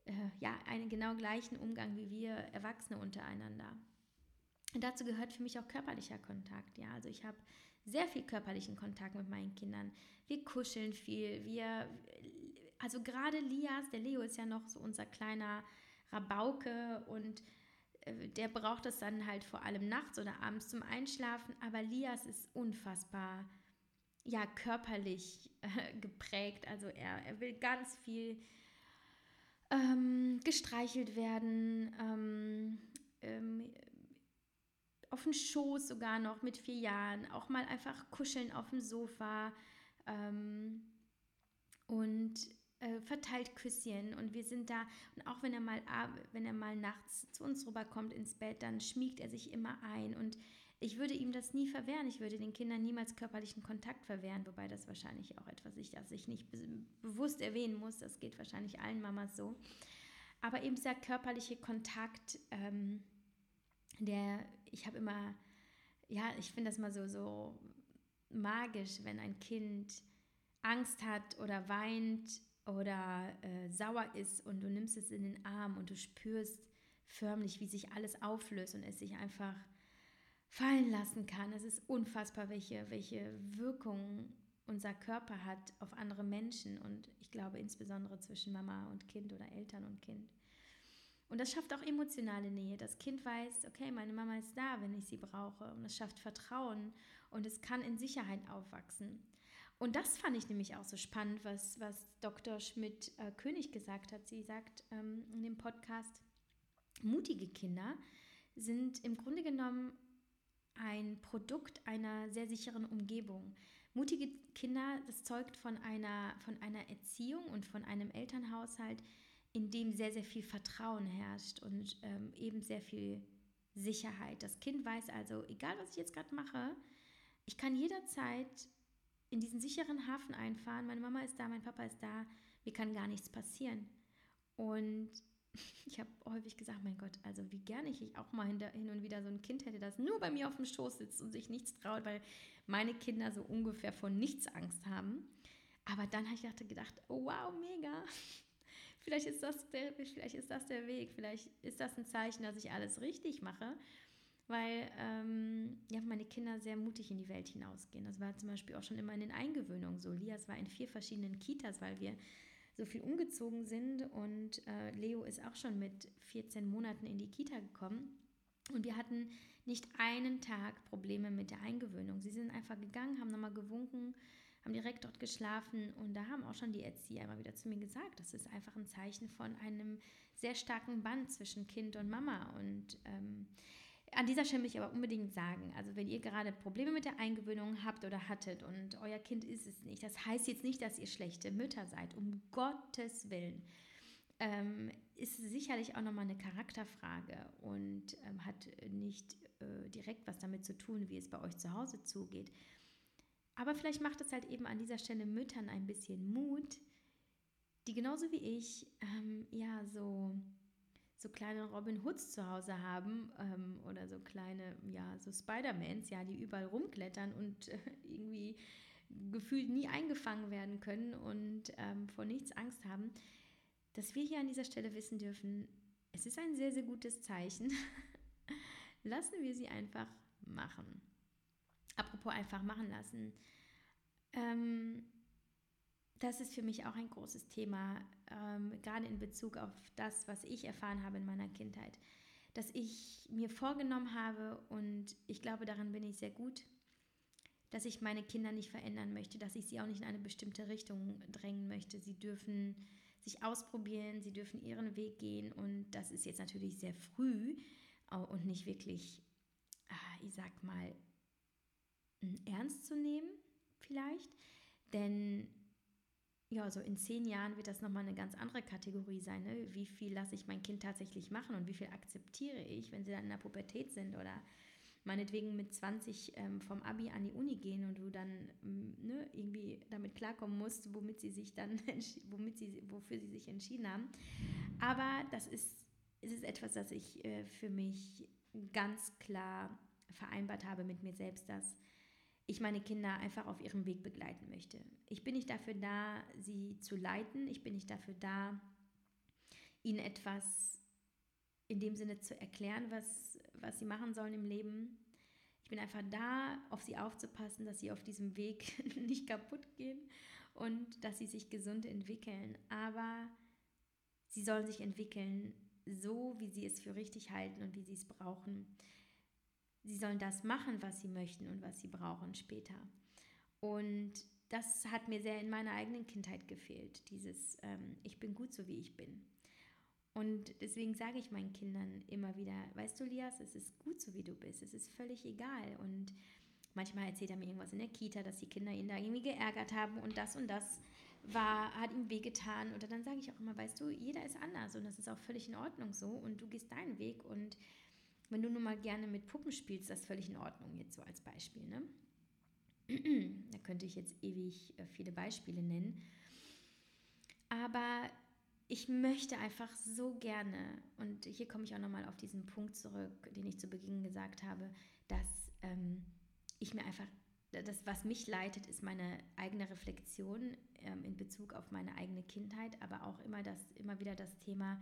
äh, ja, einen genau gleichen Umgang wie wir Erwachsene untereinander. Und dazu gehört für mich auch körperlicher Kontakt. Ja, also ich habe sehr viel körperlichen Kontakt mit meinen Kindern. Wir kuscheln viel. Wir, also gerade Lias, der Leo ist ja noch so unser kleiner Rabauke und der braucht es dann halt vor allem nachts oder abends zum Einschlafen. Aber Lias ist unfassbar, ja, körperlich äh, geprägt. Also er, er will ganz viel ähm, gestreichelt werden, ähm, ähm, auf dem Schoß sogar noch mit vier Jahren, auch mal einfach kuscheln auf dem Sofa ähm, und äh, verteilt Küsschen und wir sind da und auch wenn er mal wenn er mal nachts zu uns rüberkommt ins Bett, dann schmiegt er sich immer ein und ich würde ihm das nie verwehren. Ich würde den Kindern niemals körperlichen Kontakt verwehren, wobei das wahrscheinlich auch etwas ist, das ich nicht bewusst erwähnen muss. Das geht wahrscheinlich allen Mamas so. Aber eben dieser körperliche Kontakt, ähm, der, ich habe immer, ja, ich finde das mal so, so magisch, wenn ein Kind Angst hat oder weint oder äh, sauer ist und du nimmst es in den Arm und du spürst förmlich, wie sich alles auflöst und es sich einfach fallen lassen kann. Es ist unfassbar, welche, welche Wirkung unser Körper hat auf andere Menschen und ich glaube insbesondere zwischen Mama und Kind oder Eltern und Kind. Und das schafft auch emotionale Nähe. Das Kind weiß, okay, meine Mama ist da, wenn ich sie brauche. Und es schafft Vertrauen und es kann in Sicherheit aufwachsen. Und das fand ich nämlich auch so spannend, was, was Dr. Schmidt-König äh, gesagt hat. Sie sagt ähm, in dem Podcast, mutige Kinder sind im Grunde genommen ein Produkt einer sehr sicheren Umgebung. Mutige Kinder, das zeugt von einer, von einer Erziehung und von einem Elternhaushalt, in dem sehr, sehr viel Vertrauen herrscht und ähm, eben sehr viel Sicherheit. Das Kind weiß also, egal was ich jetzt gerade mache, ich kann jederzeit in diesen sicheren Hafen einfahren. Meine Mama ist da, mein Papa ist da, mir kann gar nichts passieren. Und ich habe häufig gesagt, mein Gott, also wie gerne ich auch mal hin und wieder so ein Kind hätte, das nur bei mir auf dem Schoß sitzt und sich nichts traut, weil meine Kinder so ungefähr vor nichts Angst haben. Aber dann habe ich gedacht, oh wow, mega. Vielleicht ist, das der, vielleicht ist das der Weg, vielleicht ist das ein Zeichen, dass ich alles richtig mache weil ähm, ja, meine Kinder sehr mutig in die Welt hinausgehen. Das war zum Beispiel auch schon immer in den Eingewöhnungen so. Lias war in vier verschiedenen Kitas, weil wir so viel umgezogen sind und äh, Leo ist auch schon mit 14 Monaten in die Kita gekommen. Und wir hatten nicht einen Tag Probleme mit der Eingewöhnung. Sie sind einfach gegangen, haben nochmal gewunken, haben direkt dort geschlafen und da haben auch schon die Erzieher immer wieder zu mir gesagt, das ist einfach ein Zeichen von einem sehr starken Band zwischen Kind und Mama. Und ähm, an dieser Stelle will ich aber unbedingt sagen, also wenn ihr gerade Probleme mit der Eingewöhnung habt oder hattet und euer Kind ist es nicht, das heißt jetzt nicht, dass ihr schlechte Mütter seid, um Gottes Willen. Ähm, ist sicherlich auch nochmal eine Charakterfrage und ähm, hat nicht äh, direkt was damit zu tun, wie es bei euch zu Hause zugeht. Aber vielleicht macht es halt eben an dieser Stelle Müttern ein bisschen Mut, die genauso wie ich ähm, ja so so kleine Robin Hoods zu Hause haben ähm, oder so kleine, ja, so Spider-Mans, ja, die überall rumklettern und äh, irgendwie gefühlt nie eingefangen werden können und ähm, vor nichts Angst haben, dass wir hier an dieser Stelle wissen dürfen, es ist ein sehr, sehr gutes Zeichen. lassen wir sie einfach machen. Apropos einfach machen lassen. Ähm, das ist für mich auch ein großes Thema, ähm, gerade in Bezug auf das, was ich erfahren habe in meiner Kindheit. Dass ich mir vorgenommen habe, und ich glaube, daran bin ich sehr gut, dass ich meine Kinder nicht verändern möchte, dass ich sie auch nicht in eine bestimmte Richtung drängen möchte. Sie dürfen sich ausprobieren, sie dürfen ihren Weg gehen und das ist jetzt natürlich sehr früh und nicht wirklich, ah, ich sag mal, ernst zu nehmen vielleicht, denn ja, so in zehn Jahren wird das nochmal eine ganz andere Kategorie sein. Ne? Wie viel lasse ich mein Kind tatsächlich machen und wie viel akzeptiere ich, wenn sie dann in der Pubertät sind oder meinetwegen mit 20 ähm, vom Abi an die Uni gehen und du dann ähm, ne, irgendwie damit klarkommen musst, womit sie sich dann, womit sie, wofür sie sich entschieden haben. Aber das ist, ist es etwas, das ich äh, für mich ganz klar vereinbart habe mit mir selbst, dass ich meine Kinder einfach auf ihrem Weg begleiten möchte. Ich bin nicht dafür da, sie zu leiten. Ich bin nicht dafür da, ihnen etwas in dem Sinne zu erklären, was, was sie machen sollen im Leben. Ich bin einfach da, auf sie aufzupassen, dass sie auf diesem Weg nicht kaputt gehen und dass sie sich gesund entwickeln. Aber sie sollen sich entwickeln, so wie sie es für richtig halten und wie sie es brauchen sie sollen das machen, was sie möchten und was sie brauchen später. Und das hat mir sehr in meiner eigenen Kindheit gefehlt, dieses ähm, Ich bin gut so, wie ich bin. Und deswegen sage ich meinen Kindern immer wieder, weißt du, Lias, es ist gut so, wie du bist, es ist völlig egal. Und manchmal erzählt er mir irgendwas in der Kita, dass die Kinder ihn da irgendwie geärgert haben und das und das war, hat ihm wehgetan. Oder dann sage ich auch immer, weißt du, jeder ist anders und das ist auch völlig in Ordnung so und du gehst deinen Weg und wenn du nun mal gerne mit Puppen spielst, das ist völlig in Ordnung, jetzt so als Beispiel. Ne? da könnte ich jetzt ewig äh, viele Beispiele nennen. Aber ich möchte einfach so gerne, und hier komme ich auch nochmal auf diesen Punkt zurück, den ich zu Beginn gesagt habe, dass ähm, ich mir einfach, das, was mich leitet, ist meine eigene Reflexion ähm, in Bezug auf meine eigene Kindheit, aber auch immer, das, immer wieder das Thema,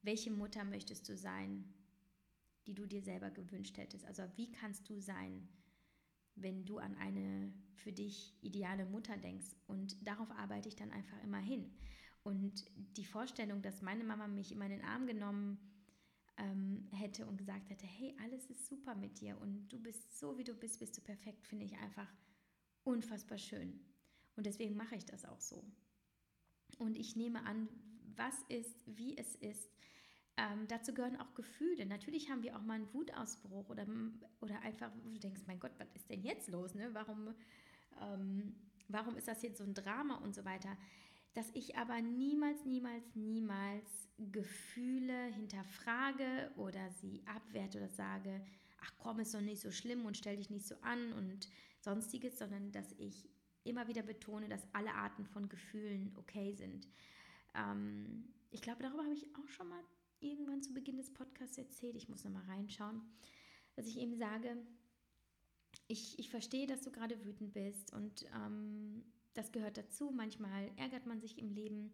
welche Mutter möchtest du sein? Die du dir selber gewünscht hättest. Also wie kannst du sein, wenn du an eine für dich ideale Mutter denkst? Und darauf arbeite ich dann einfach immer hin. Und die Vorstellung, dass meine Mama mich in meinen Arm genommen ähm, hätte und gesagt hätte, hey, alles ist super mit dir und du bist so, wie du bist, bist du perfekt, finde ich einfach unfassbar schön. Und deswegen mache ich das auch so. Und ich nehme an, was ist, wie es ist, ähm, dazu gehören auch Gefühle. Natürlich haben wir auch mal einen Wutausbruch oder, oder einfach, wo du denkst, mein Gott, was ist denn jetzt los? Ne? Warum, ähm, warum ist das jetzt so ein Drama und so weiter? Dass ich aber niemals, niemals, niemals Gefühle hinterfrage oder sie abwerte oder sage, ach komm, ist doch nicht so schlimm und stell dich nicht so an und sonstiges, sondern dass ich immer wieder betone, dass alle Arten von Gefühlen okay sind. Ähm, ich glaube, darüber habe ich auch schon mal irgendwann zu Beginn des Podcasts erzählt, ich muss nochmal reinschauen, dass ich eben sage, ich, ich verstehe, dass du gerade wütend bist und ähm, das gehört dazu. Manchmal ärgert man sich im Leben,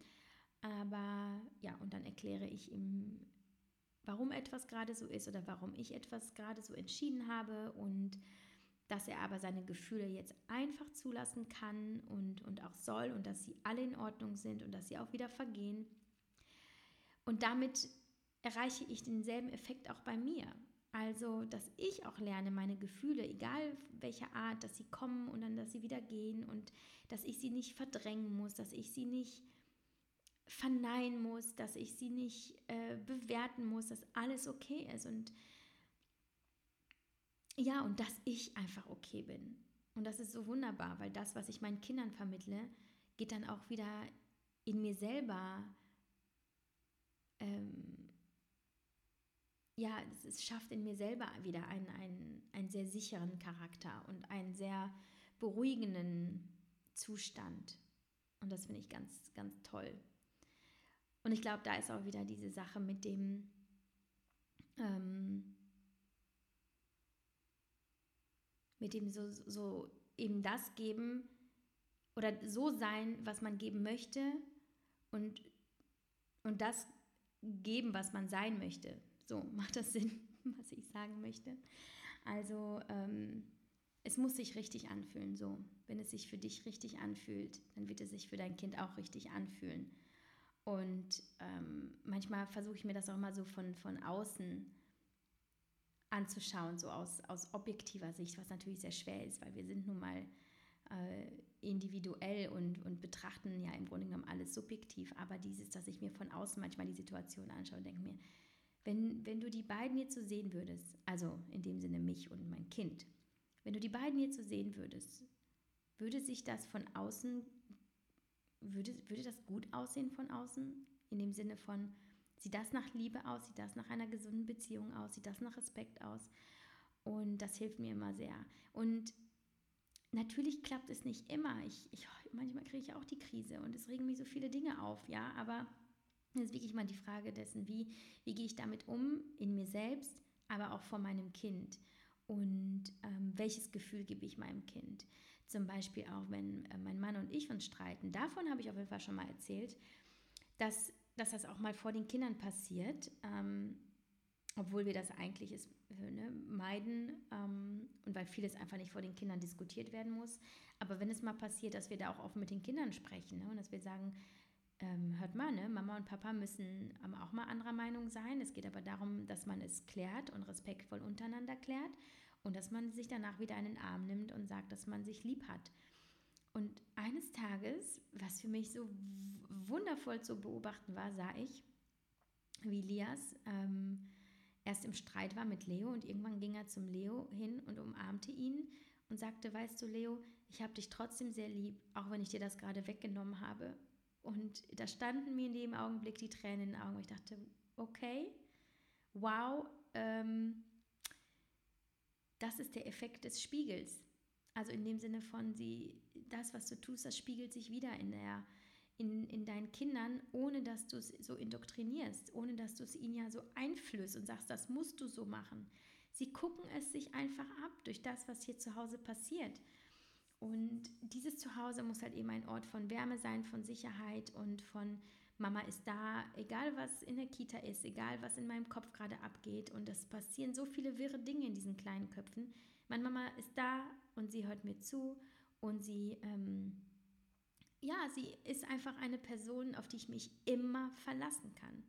aber ja, und dann erkläre ich ihm, warum etwas gerade so ist oder warum ich etwas gerade so entschieden habe und dass er aber seine Gefühle jetzt einfach zulassen kann und, und auch soll und dass sie alle in Ordnung sind und dass sie auch wieder vergehen. Und damit erreiche ich denselben Effekt auch bei mir. Also, dass ich auch lerne, meine Gefühle, egal welcher Art, dass sie kommen und dann, dass sie wieder gehen und dass ich sie nicht verdrängen muss, dass ich sie nicht verneinen muss, dass ich sie nicht äh, bewerten muss, dass alles okay ist und ja, und dass ich einfach okay bin. Und das ist so wunderbar, weil das, was ich meinen Kindern vermittle, geht dann auch wieder in mir selber ähm, ja, es, schafft in mir selber wieder einen, einen, einen sehr sicheren Charakter und einen sehr beruhigenden Zustand. Und das finde ich ganz, ganz toll. Und ich glaube, da ist auch wieder diese Sache mit dem, ähm, mit dem so, so eben das geben oder so sein, was man geben möchte und, und das geben, was man sein möchte. So, macht das Sinn, was ich sagen möchte? Also, ähm, es muss sich richtig anfühlen. So, wenn es sich für dich richtig anfühlt, dann wird es sich für dein Kind auch richtig anfühlen. Und ähm, manchmal versuche ich mir das auch mal so von, von außen anzuschauen, so aus, aus objektiver Sicht, was natürlich sehr schwer ist, weil wir sind nun mal äh, individuell und, und betrachten ja im Grunde genommen alles subjektiv. Aber dieses, dass ich mir von außen manchmal die Situation anschaue und denke mir, wenn, wenn du die beiden jetzt so sehen würdest, also in dem Sinne mich und mein Kind, wenn du die beiden jetzt so sehen würdest, würde sich das von außen, würde, würde das gut aussehen von außen? In dem Sinne von, sieht das nach Liebe aus, sieht das nach einer gesunden Beziehung aus, sieht das nach Respekt aus? Und das hilft mir immer sehr. Und natürlich klappt es nicht immer. Ich, ich manchmal kriege ich auch die Krise und es regen mich so viele Dinge auf, ja, aber das ist wirklich mal die Frage dessen, wie, wie gehe ich damit um in mir selbst, aber auch vor meinem Kind. Und ähm, welches Gefühl gebe ich meinem Kind? Zum Beispiel auch, wenn äh, mein Mann und ich uns streiten. Davon habe ich auf jeden Fall schon mal erzählt, dass, dass das auch mal vor den Kindern passiert, ähm, obwohl wir das eigentlich ist, äh, ne, meiden ähm, und weil vieles einfach nicht vor den Kindern diskutiert werden muss. Aber wenn es mal passiert, dass wir da auch offen mit den Kindern sprechen ne, und dass wir sagen, ähm, hört mal, ne? Mama und Papa müssen auch mal anderer Meinung sein. Es geht aber darum, dass man es klärt und respektvoll untereinander klärt und dass man sich danach wieder in den Arm nimmt und sagt, dass man sich lieb hat. Und eines Tages, was für mich so wundervoll zu beobachten war, sah ich, wie Lias ähm, erst im Streit war mit Leo und irgendwann ging er zum Leo hin und umarmte ihn und sagte, weißt du, Leo, ich habe dich trotzdem sehr lieb, auch wenn ich dir das gerade weggenommen habe. Und da standen mir in dem Augenblick die Tränen in den Augen. Ich dachte, okay, wow, ähm, das ist der Effekt des Spiegels. Also in dem Sinne von, sie, das, was du tust, das spiegelt sich wieder in, der, in, in deinen Kindern, ohne dass du es so indoktrinierst, ohne dass du es ihnen ja so einflößt und sagst, das musst du so machen. Sie gucken es sich einfach ab durch das, was hier zu Hause passiert. Und dieses Zuhause muss halt eben ein Ort von Wärme sein, von Sicherheit und von Mama ist da, egal was in der Kita ist, egal was in meinem Kopf gerade abgeht. Und es passieren so viele wirre Dinge in diesen kleinen Köpfen. Meine Mama ist da und sie hört mir zu und sie, ähm, ja, sie ist einfach eine Person, auf die ich mich immer verlassen kann.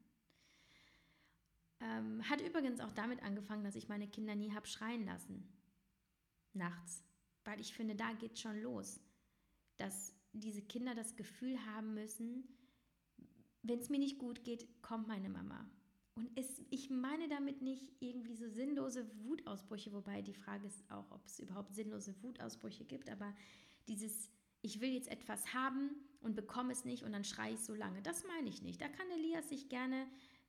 Ähm, hat übrigens auch damit angefangen, dass ich meine Kinder nie habe schreien lassen. Nachts weil ich finde, da geht schon los, dass diese Kinder das Gefühl haben müssen, wenn es mir nicht gut geht, kommt meine Mama. Und es, ich meine damit nicht irgendwie so sinnlose Wutausbrüche, wobei die Frage ist auch, ob es überhaupt sinnlose Wutausbrüche gibt, aber dieses, ich will jetzt etwas haben und bekomme es nicht und dann schreie ich so lange, das meine ich nicht. Da kann Elias sich gerne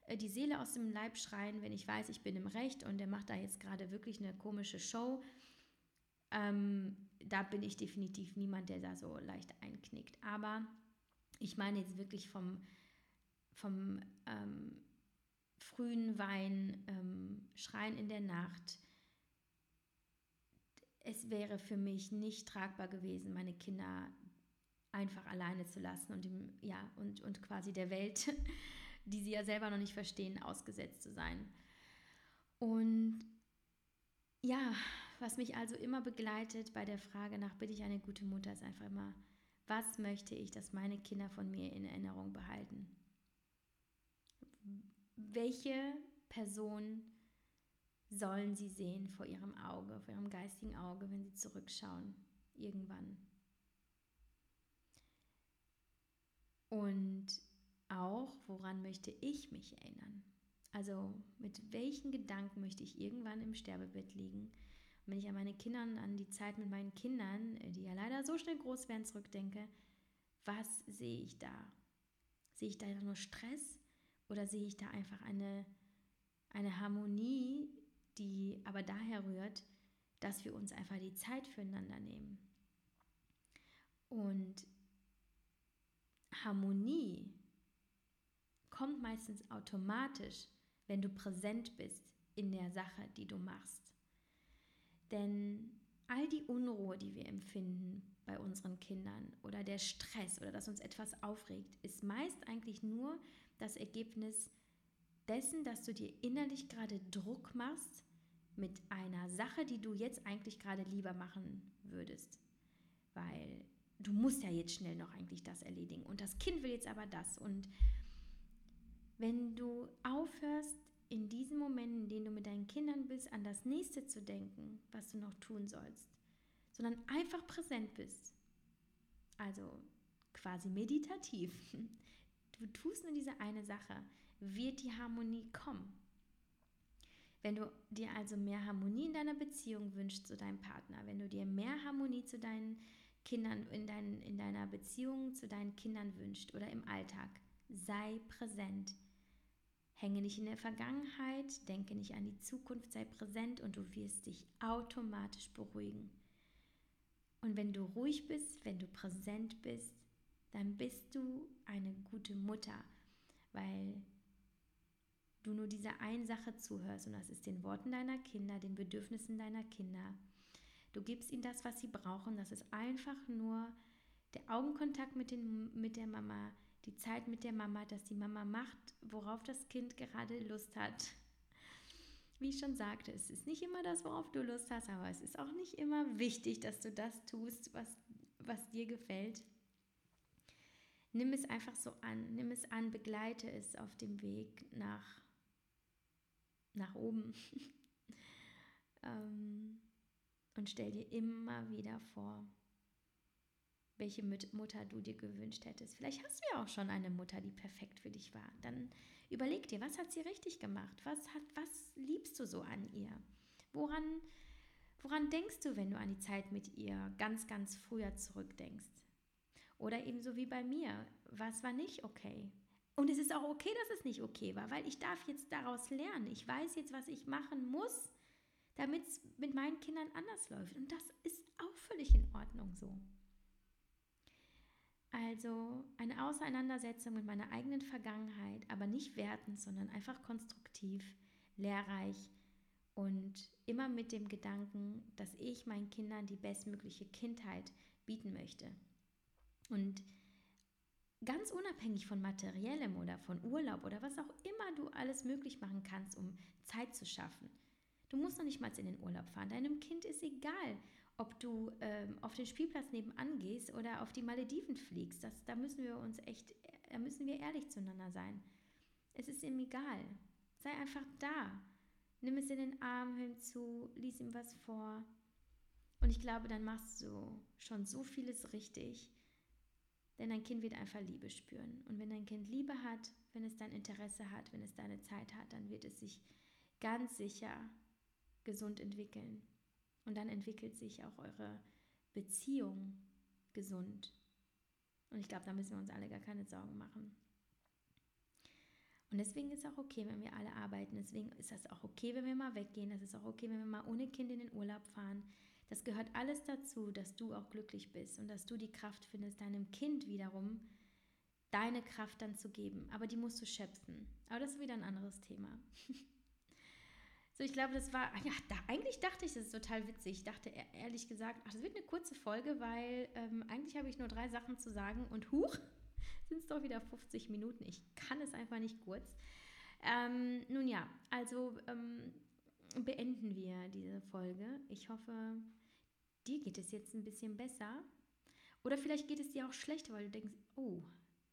äh, die Seele aus dem Leib schreien, wenn ich weiß, ich bin im Recht und der macht da jetzt gerade wirklich eine komische Show ähm, da bin ich definitiv niemand, der da so leicht einknickt. Aber ich meine jetzt wirklich vom, vom ähm, frühen Wein, ähm, Schreien in der Nacht. Es wäre für mich nicht tragbar gewesen, meine Kinder einfach alleine zu lassen und, dem, ja, und, und quasi der Welt, die sie ja selber noch nicht verstehen, ausgesetzt zu sein. Und ja, was mich also immer begleitet bei der Frage nach, bin ich eine gute Mutter, ist einfach immer, was möchte ich, dass meine Kinder von mir in Erinnerung behalten? Welche Person sollen sie sehen vor ihrem Auge, vor ihrem geistigen Auge, wenn sie zurückschauen, irgendwann? Und auch, woran möchte ich mich erinnern? Also mit welchen Gedanken möchte ich irgendwann im Sterbebett liegen? Und wenn ich an meine Kinder, an die Zeit mit meinen Kindern, äh, die ja leider so schnell groß werden, zurückdenke, was sehe ich da? Sehe ich da nur Stress oder sehe ich da einfach eine, eine Harmonie, die aber daher rührt, dass wir uns einfach die Zeit füreinander nehmen? Und Harmonie kommt meistens automatisch, wenn du präsent bist in der Sache, die du machst. Denn all die Unruhe, die wir empfinden bei unseren Kindern oder der Stress oder dass uns etwas aufregt, ist meist eigentlich nur das Ergebnis dessen, dass du dir innerlich gerade Druck machst mit einer Sache, die du jetzt eigentlich gerade lieber machen würdest. Weil du musst ja jetzt schnell noch eigentlich das erledigen und das Kind will jetzt aber das und wenn du aufhörst, in diesen Momenten, in denen du mit deinen Kindern bist, an das nächste zu denken, was du noch tun sollst, sondern einfach präsent bist. Also quasi meditativ. Du tust nur diese eine Sache, wird die Harmonie kommen. Wenn du dir also mehr Harmonie in deiner Beziehung wünschst zu deinem Partner, wenn du dir mehr Harmonie zu deinen Kindern in, dein, in deiner Beziehung zu deinen Kindern wünschst oder im Alltag, sei präsent Hänge nicht in der Vergangenheit, denke nicht an die Zukunft, sei präsent und du wirst dich automatisch beruhigen. Und wenn du ruhig bist, wenn du präsent bist, dann bist du eine gute Mutter, weil du nur dieser einen Sache zuhörst und das ist den Worten deiner Kinder, den Bedürfnissen deiner Kinder. Du gibst ihnen das, was sie brauchen. Das ist einfach nur der Augenkontakt mit, den, mit der Mama, die Zeit mit der Mama, dass die Mama macht, worauf das Kind gerade Lust hat. Wie ich schon sagte, es ist nicht immer das, worauf du Lust hast, aber es ist auch nicht immer wichtig, dass du das tust, was, was dir gefällt. Nimm es einfach so an, nimm es an, begleite es auf dem Weg nach, nach oben. ähm, und stell dir immer wieder vor, welche Mutter du dir gewünscht hättest. Vielleicht hast du ja auch schon eine Mutter, die perfekt für dich war. Dann überleg dir, was hat sie richtig gemacht? Was, hat, was liebst du so an ihr? Woran, woran denkst du, wenn du an die Zeit mit ihr ganz, ganz früher zurückdenkst? Oder ebenso wie bei mir, was war nicht okay? Und es ist auch okay, dass es nicht okay war, weil ich darf jetzt daraus lernen. Ich weiß jetzt, was ich machen muss, damit es mit meinen Kindern anders läuft. Und das ist auch völlig in Ordnung so. Also eine Auseinandersetzung mit meiner eigenen Vergangenheit, aber nicht wertend, sondern einfach konstruktiv, lehrreich und immer mit dem Gedanken, dass ich meinen Kindern die bestmögliche Kindheit bieten möchte. Und ganz unabhängig von materiellem oder von Urlaub oder was auch immer du alles möglich machen kannst, um Zeit zu schaffen. Du musst noch nicht mal in den Urlaub fahren. Deinem Kind ist egal, ob du ähm, auf den Spielplatz nebenan gehst oder auf die Malediven fliegst. Das, da müssen wir uns echt, da müssen wir ehrlich zueinander sein. Es ist ihm egal. Sei einfach da. Nimm es in den Arm, hör ihm zu, lies ihm was vor. Und ich glaube, dann machst du schon so vieles richtig. Denn dein Kind wird einfach Liebe spüren. Und wenn dein Kind Liebe hat, wenn es dein Interesse hat, wenn es deine Zeit hat, dann wird es sich ganz sicher gesund entwickeln. Und dann entwickelt sich auch eure Beziehung gesund. Und ich glaube, da müssen wir uns alle gar keine Sorgen machen. Und deswegen ist es auch okay, wenn wir alle arbeiten. Deswegen ist das auch okay, wenn wir mal weggehen. Das ist auch okay, wenn wir mal ohne Kind in den Urlaub fahren. Das gehört alles dazu, dass du auch glücklich bist und dass du die Kraft findest, deinem Kind wiederum deine Kraft dann zu geben. Aber die musst du schöpfen. Aber das ist wieder ein anderes Thema. So, ich glaube, das war, ja, da, eigentlich dachte ich, das ist total witzig. Ich dachte e-, ehrlich gesagt, ach, das wird eine kurze Folge, weil ähm, eigentlich habe ich nur drei Sachen zu sagen und huch, sind es doch wieder 50 Minuten. Ich kann es einfach nicht kurz. Ähm, nun ja, also ähm, beenden wir diese Folge. Ich hoffe, dir geht es jetzt ein bisschen besser. Oder vielleicht geht es dir auch schlechter, weil du denkst, oh,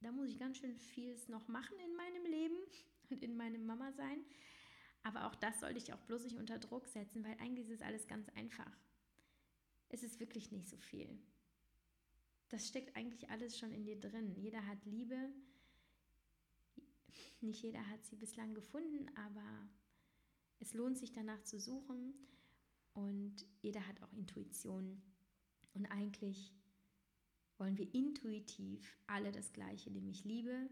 da muss ich ganz schön vieles noch machen in meinem Leben und in meinem Mama sein. Aber auch das sollte ich auch bloß nicht unter Druck setzen, weil eigentlich ist es alles ganz einfach. Es ist wirklich nicht so viel. Das steckt eigentlich alles schon in dir drin. Jeder hat Liebe. Nicht jeder hat sie bislang gefunden, aber es lohnt sich danach zu suchen und jeder hat auch Intuition. Und eigentlich wollen wir intuitiv alle das Gleiche, nämlich Liebe,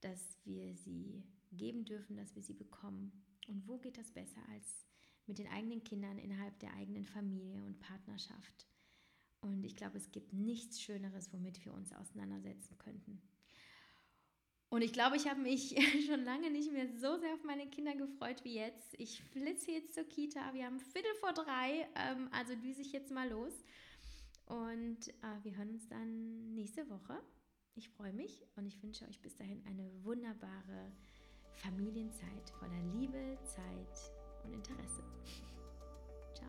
dass wir sie geben dürfen, dass wir sie bekommen. Und wo geht das besser als mit den eigenen Kindern innerhalb der eigenen Familie und Partnerschaft? Und ich glaube, es gibt nichts Schöneres, womit wir uns auseinandersetzen könnten. Und ich glaube, ich habe mich schon lange nicht mehr so sehr auf meine Kinder gefreut wie jetzt. Ich flitze jetzt zur Kita. Wir haben Viertel vor drei, ähm, also düse ich jetzt mal los. Und äh, wir hören uns dann nächste Woche. Ich freue mich und ich wünsche euch bis dahin eine wunderbare Familienzeit voller Liebe, Zeit und Interesse. Ciao.